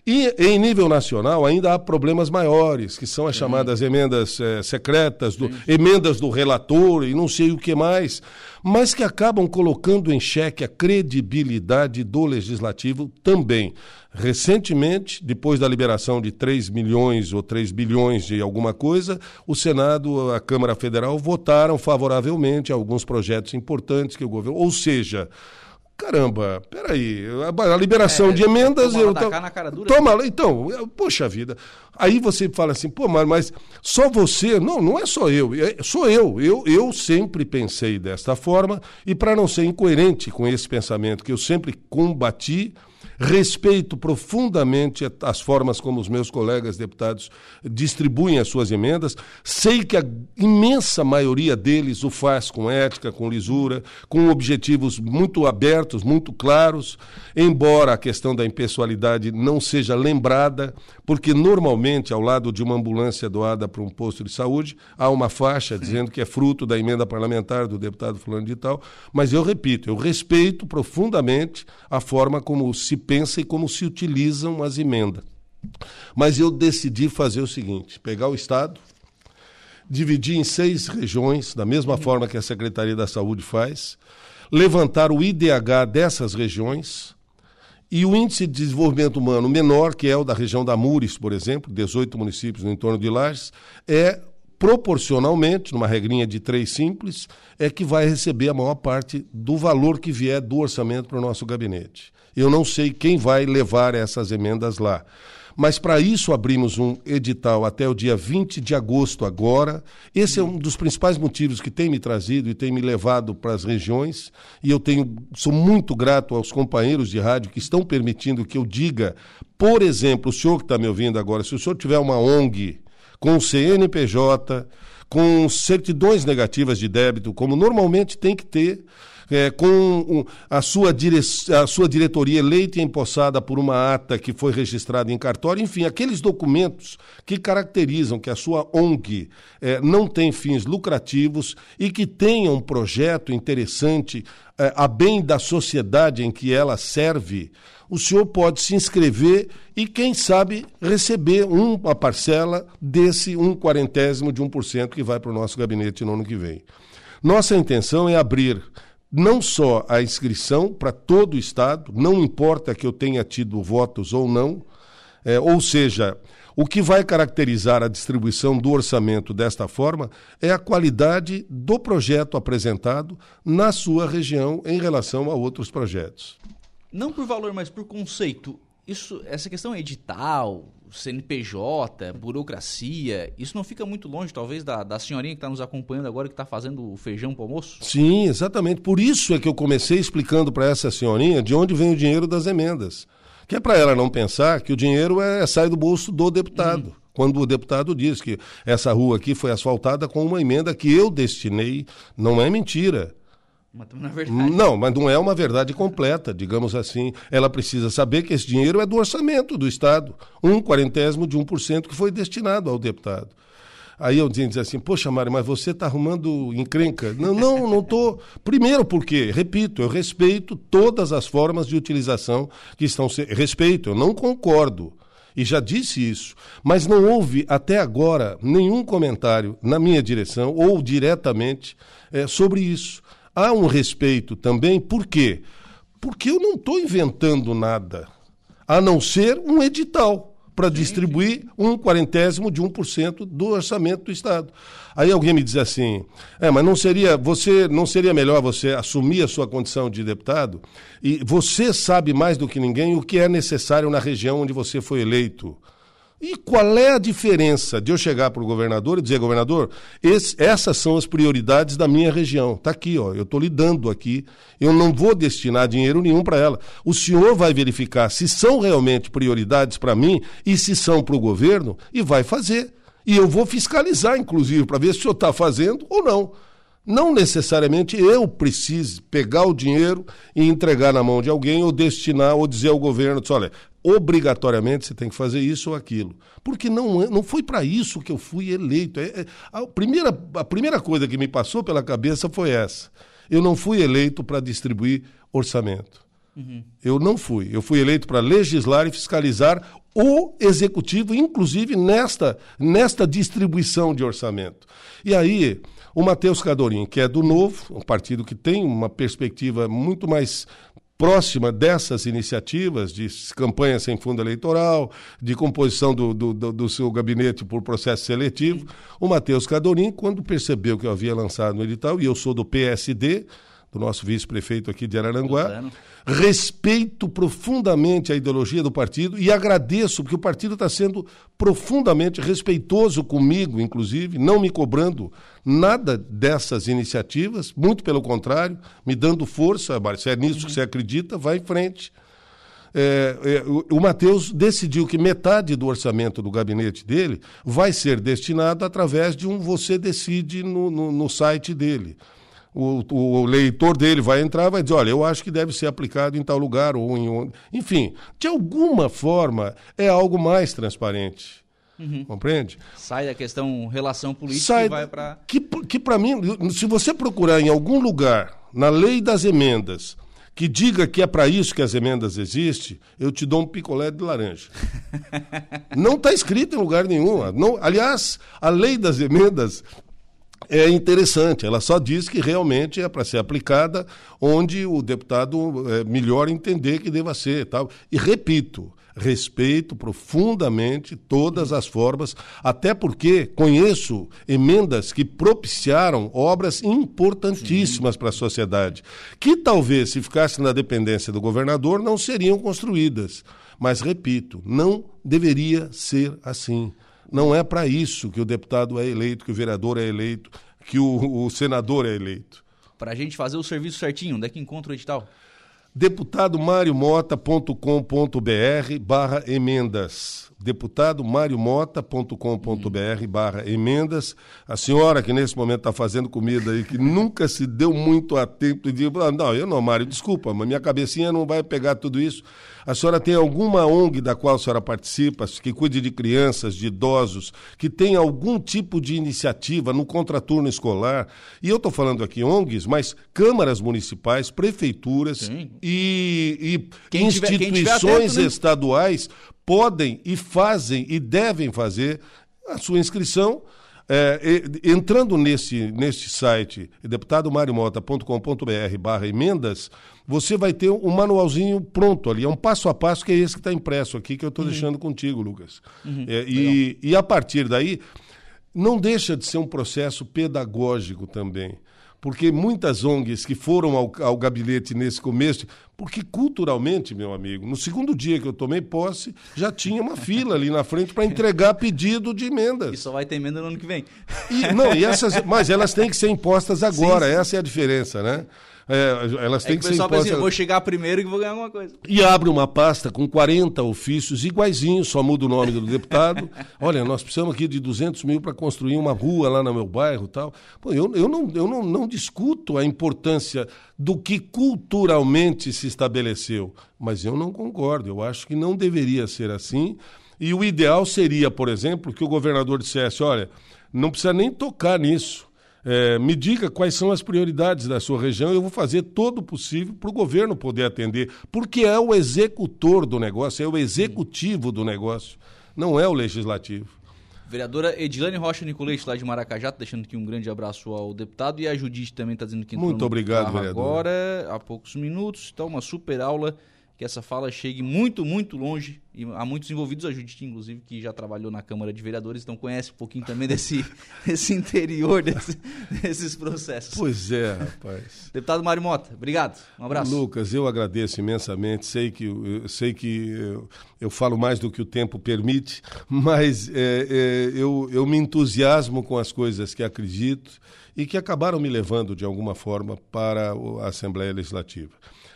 E em nível nacional ainda há problemas maiores, que são as chamadas emendas é, secretas, do, emendas do relator e não sei o que mais. Mas que acabam colocando em xeque a credibilidade do legislativo também. Recentemente, depois da liberação de 3 milhões ou 3 bilhões de alguma coisa, o Senado, a Câmara Federal votaram favoravelmente alguns projetos importantes que o governo. Ou seja, Caramba, peraí, a, liberação é, de emendas. Toma, eu, na cara dura. Toma, então, poxa vida. Aí você fala assim, pô, mas, mas só você. Não, não é só eu, é, sou eu. eu. Eu sempre pensei desta forma, e para não ser incoerente com esse pensamento que eu sempre combati, Respeito profundamente as formas como os meus colegas deputados distribuem as suas emendas. Sei que a imensa maioria deles o faz com ética, com lisura, com objetivos muito abertos, muito claros, embora a questão da impessoalidade não seja lembrada, porque normalmente ao lado de uma ambulância doada para um posto de saúde há uma faixa dizendo que é fruto da emenda parlamentar do deputado fulano de tal, mas eu repito, eu respeito profundamente a forma como se pensa e como se utilizam as emendas. Mas eu decidi fazer o seguinte: pegar o Estado, dividir em seis regiões, da mesma forma que a Secretaria da Saúde faz, levantar o IDH dessas regiões e o índice de desenvolvimento humano menor, que é o da região da Mures, por exemplo, 18 municípios no entorno de Lages, é proporcionalmente, numa regrinha de três simples, é que vai receber a maior parte do valor que vier do orçamento para o nosso gabinete. Eu não sei quem vai levar essas emendas lá. Mas para isso abrimos um edital até o dia 20 de agosto agora. Esse é um dos principais motivos que tem me trazido e tem me levado para as regiões. E eu tenho, sou muito grato aos companheiros de rádio que estão permitindo que eu diga, por exemplo, o senhor que está me ouvindo agora, se o senhor tiver uma ONG com CNPJ, com certidões negativas de débito, como normalmente tem que ter, é, com a sua, dire... a sua diretoria eleita e empossada por uma ata que foi registrada em cartório, enfim, aqueles documentos que caracterizam que a sua ONG é, não tem fins lucrativos e que tenha um projeto interessante é, a bem da sociedade em que ela serve, o senhor pode se inscrever e, quem sabe, receber uma parcela desse um quarentésimo de 1% que vai para o nosso gabinete no ano que vem. Nossa intenção é abrir não só a inscrição para todo o Estado, não importa que eu tenha tido votos ou não, é, ou seja, o que vai caracterizar a distribuição do orçamento desta forma é a qualidade do projeto apresentado na sua região em relação a outros projetos. Não por valor, mas por conceito. Isso, essa questão é edital, CNPJ, burocracia, isso não fica muito longe, talvez, da, da senhorinha que está nos acompanhando agora, que está fazendo o feijão para o almoço? Sim, exatamente. Por isso é que eu comecei explicando para essa senhorinha de onde vem o dinheiro das emendas. Que é para ela não pensar que o dinheiro é, sai do bolso do deputado. Uhum. Quando o deputado diz que essa rua aqui foi asfaltada com uma emenda que eu destinei, não é mentira. Não, mas não é uma verdade completa, digamos assim. Ela precisa saber que esse dinheiro é do orçamento do Estado. Um quarentésimo de 1% que foi destinado ao deputado. Aí eu dizia assim, poxa, Mário, mas você está arrumando encrenca. Não, não, não estou. Primeiro porque, repito, eu respeito todas as formas de utilização que estão sendo. Respeito, eu não concordo. E já disse isso. Mas não houve até agora nenhum comentário na minha direção ou diretamente é, sobre isso há um respeito também, por quê? Porque eu não estou inventando nada, a não ser um edital para distribuir um quarentésimo de 1% do orçamento do Estado. Aí alguém me diz assim: "É, mas não seria, você não seria melhor você assumir a sua condição de deputado e você sabe mais do que ninguém o que é necessário na região onde você foi eleito?" E qual é a diferença de eu chegar para o governador e dizer, governador, esse, essas são as prioridades da minha região. Está aqui, ó, eu estou lhe dando aqui. Eu não vou destinar dinheiro nenhum para ela. O senhor vai verificar se são realmente prioridades para mim e se são para o governo e vai fazer. E eu vou fiscalizar, inclusive, para ver se o senhor está fazendo ou não. Não necessariamente eu preciso pegar o dinheiro e entregar na mão de alguém ou destinar ou dizer ao governo, olha, obrigatoriamente você tem que fazer isso ou aquilo. Porque não, é, não foi para isso que eu fui eleito. É, é, a, primeira, a primeira coisa que me passou pela cabeça foi essa. Eu não fui eleito para distribuir orçamento. Uhum. Eu não fui. Eu fui eleito para legislar e fiscalizar o executivo, inclusive nesta, nesta distribuição de orçamento. E aí, o Matheus Cadorim, que é do Novo, um partido que tem uma perspectiva muito mais próxima dessas iniciativas de campanha sem fundo eleitoral, de composição do, do, do seu gabinete por processo seletivo, o Matheus Cadorim, quando percebeu que eu havia lançado no edital, e eu sou do PSD, do nosso vice-prefeito aqui de Araranguá. Respeito profundamente a ideologia do partido e agradeço, porque o partido está sendo profundamente respeitoso comigo, inclusive, não me cobrando nada dessas iniciativas, muito pelo contrário, me dando força. Se é nisso uhum. que você acredita, vai em frente. É, é, o, o Matheus decidiu que metade do orçamento do gabinete dele vai ser destinado através de um você decide no, no, no site dele o, o, leitor dele vai entrar vai dizer, olha, eu acho que deve ser aplicado em tal lugar ou em enfim, de alguma forma é algo mais transparente. Uhum. Compreende? Sai da questão relação política Sai, e vai para que que para mim, se você procurar em algum lugar na lei das emendas que diga que é para isso que as emendas existem, eu te dou um picolé de laranja. não está escrito em lugar nenhum. Não, aliás, a lei das emendas é interessante. Ela só diz que realmente é para ser aplicada onde o deputado é, melhor entender que deva ser. Tal. E repito, respeito profundamente todas as formas, até porque conheço emendas que propiciaram obras importantíssimas para a sociedade, que talvez, se ficassem na dependência do governador, não seriam construídas. Mas, repito, não deveria ser assim. Não é para isso que o deputado é eleito, que o vereador é eleito, que o, o senador é eleito. Para a gente fazer o serviço certinho, onde é que encontra o edital? deputadomariomota.com.br barra emendas deputadomariomota.com.br barra emendas. A senhora que nesse momento está fazendo comida aí, que nunca se deu muito a tempo de ah, não, eu não, Mário, desculpa, mas minha cabecinha não vai pegar tudo isso. A senhora tem alguma ONG da qual a senhora participa, que cuide de crianças, de idosos, que tem algum tipo de iniciativa no contraturno escolar? E eu estou falando aqui ONGs, mas câmaras municipais, prefeituras Sim. e, e instituições tiver, atento, né? estaduais podem e fazem e devem fazer a sua inscrição. É, entrando nesse, nesse site, deputadomariomota.com.br barra emendas, você vai ter um manualzinho pronto ali, é um passo a passo que é esse que está impresso aqui, que eu estou uhum. deixando contigo, Lucas. Uhum. É, e, e a partir daí, não deixa de ser um processo pedagógico também porque muitas ONGs que foram ao, ao, gabinete nesse começo, porque culturalmente, meu amigo, no segundo dia que eu tomei posse, já tinha uma fila ali na frente para entregar pedido de emendas. E só vai ter emenda no ano que vem. E, não, e essas, mas elas têm que ser impostas agora, sim, sim. essa é a diferença, né? É, elas é têm é que, que ser impostas. Pensa, vou chegar primeiro e vou ganhar alguma coisa. E abre uma pasta com 40 ofícios iguaizinhos, só muda o nome do deputado. Olha, nós precisamos aqui de 200 mil para construir uma rua lá no meu bairro tal. Pô, eu, eu, não, eu não, não discuto a importância do que culturalmente se estabeleceu, mas eu não concordo. Eu acho que não deveria ser assim. E o ideal seria, por exemplo, que o governador dissesse: olha, não precisa nem tocar nisso. É, me diga quais são as prioridades da sua região e eu vou fazer todo o possível para o governo poder atender, porque é o executor do negócio, é o executivo do negócio, não é o legislativo. Vereadora Edilane Rocha Nicolete, lá de Maracajá, tá deixando aqui um grande abraço ao deputado. E a Judite também está dizendo que entrou Muito obrigado, vereador. agora, há poucos minutos. Então, uma super aula que essa fala chegue muito, muito longe. E há muitos envolvidos, a Judite, inclusive, que já trabalhou na Câmara de Vereadores, então conhece um pouquinho também desse, desse interior desse, desses processos. Pois é, rapaz. Deputado Mário Mota, obrigado. Um abraço. Lucas, eu agradeço imensamente. Sei que, eu, sei que eu, eu falo mais do que o tempo permite, mas é, é, eu, eu me entusiasmo com as coisas que acredito e que acabaram me levando, de alguma forma, para a Assembleia Legislativa.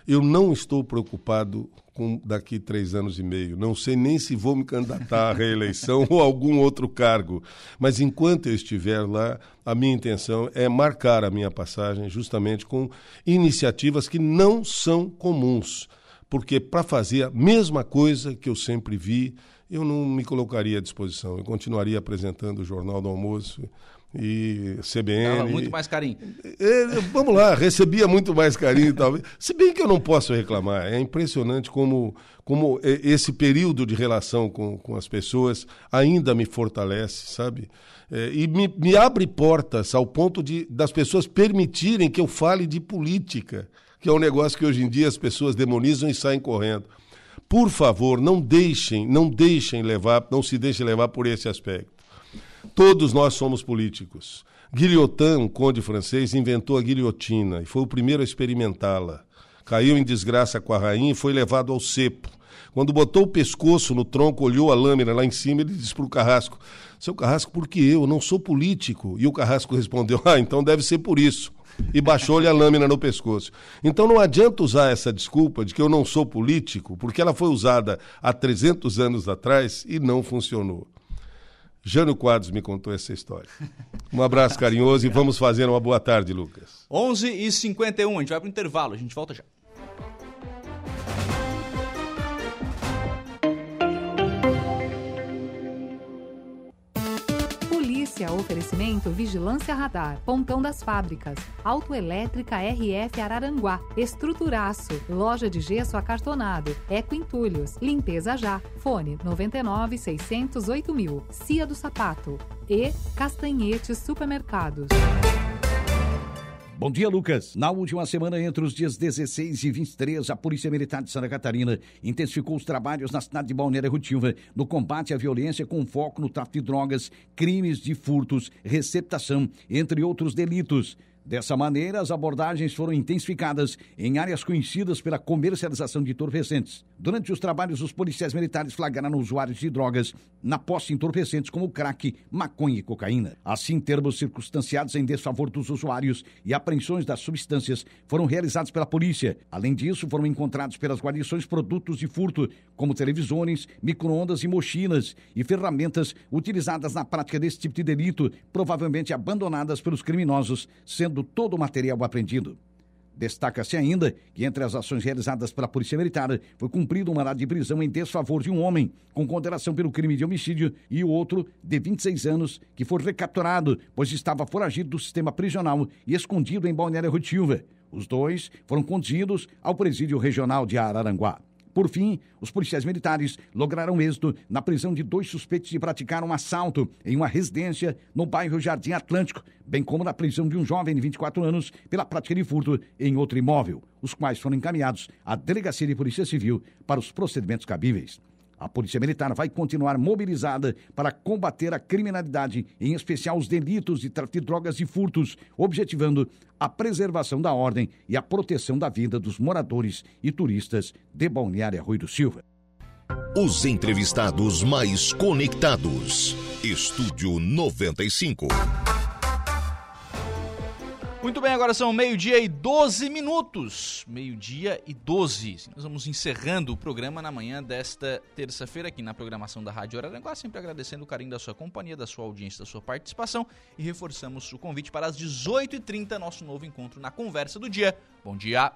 Eu não estou preocupado com daqui três anos e meio. Não sei nem se vou me candidatar à reeleição ou algum outro cargo. Mas enquanto eu estiver lá, a minha intenção é marcar a minha passagem justamente com iniciativas que não são comuns. Porque para fazer a mesma coisa que eu sempre vi, eu não me colocaria à disposição. Eu continuaria apresentando o Jornal do Almoço e CBN. Dava muito mais carinho. É, vamos lá, recebia muito mais carinho, talvez. Se bem que eu não posso reclamar. É impressionante como, como esse período de relação com, com as pessoas ainda me fortalece, sabe? É, e me, me abre portas ao ponto de das pessoas permitirem que eu fale de política, que é um negócio que hoje em dia as pessoas demonizam e saem correndo. Por favor, não deixem, não deixem levar, não se deixem levar por esse aspecto. Todos nós somos políticos. Guillotin, um conde francês, inventou a guilhotina e foi o primeiro a experimentá-la. Caiu em desgraça com a rainha e foi levado ao cepo. Quando botou o pescoço no tronco, olhou a lâmina lá em cima, ele disse para o Carrasco: Seu Carrasco, por que eu? Não sou político. E o Carrasco respondeu: Ah, então deve ser por isso. E baixou-lhe a lâmina no pescoço. Então não adianta usar essa desculpa de que eu não sou político, porque ela foi usada há 300 anos atrás e não funcionou. Jânio Quadros me contou essa história. Um abraço carinhoso e vamos fazer uma boa tarde, Lucas. 11h51, a gente vai para o intervalo, a gente volta já. Polícia, oferecimento Vigilância Radar, Pontão das Fábricas, Autoelétrica RF Araranguá, Estruturaço, Loja de Gesso Acartonado, Eco Entulhos, Limpeza Já, Fone 99 608 mil, Cia do Sapato e Castanhetes Supermercados. Bom dia, Lucas. Na última semana, entre os dias 16 e 23, a Polícia Militar de Santa Catarina intensificou os trabalhos na cidade de Balneário Rutilva no combate à violência com foco no tráfico de drogas, crimes de furtos, receptação, entre outros delitos. Dessa maneira, as abordagens foram intensificadas em áreas conhecidas pela comercialização de entorpecentes. Durante os trabalhos, os policiais militares flagraram usuários de drogas na posse de entorpecentes como crack, maconha e cocaína. Assim, termos circunstanciados em desfavor dos usuários e apreensões das substâncias foram realizados pela polícia. Além disso, foram encontrados pelas guarnições produtos de furto, como televisões, microondas e mochilas e ferramentas utilizadas na prática desse tipo de delito, provavelmente abandonadas pelos criminosos, sendo todo o material apreendido. Destaca-se ainda que entre as ações realizadas pela Polícia Militar foi cumprido um mandado de prisão em desfavor de um homem com condenação pelo crime de homicídio e o outro de 26 anos que foi recapturado, pois estava foragido do sistema prisional e escondido em Balneário Rutilva. Os dois foram conduzidos ao presídio regional de Araranguá. Por fim, os policiais militares lograram êxito na prisão de dois suspeitos de praticar um assalto em uma residência no bairro Jardim Atlântico, bem como na prisão de um jovem de 24 anos pela prática de furto em outro imóvel, os quais foram encaminhados à Delegacia de Polícia Civil para os procedimentos cabíveis. A Polícia Militar vai continuar mobilizada para combater a criminalidade, em especial os delitos de tráfico de drogas e furtos, objetivando a preservação da ordem e a proteção da vida dos moradores e turistas de Balneário Rui do Silva. Os entrevistados mais conectados. Estúdio 95. Muito bem, agora são meio-dia e 12 minutos. Meio-dia e 12. Nós vamos encerrando o programa na manhã desta terça-feira aqui na programação da Rádio Araranguá, sempre agradecendo o carinho da sua companhia, da sua audiência, da sua participação e reforçamos o convite para as 18h30, nosso novo encontro na Conversa do Dia. Bom dia!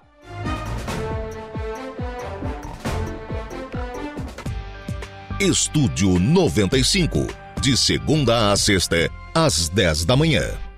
Estúdio 95, de segunda a sexta, às 10 da manhã.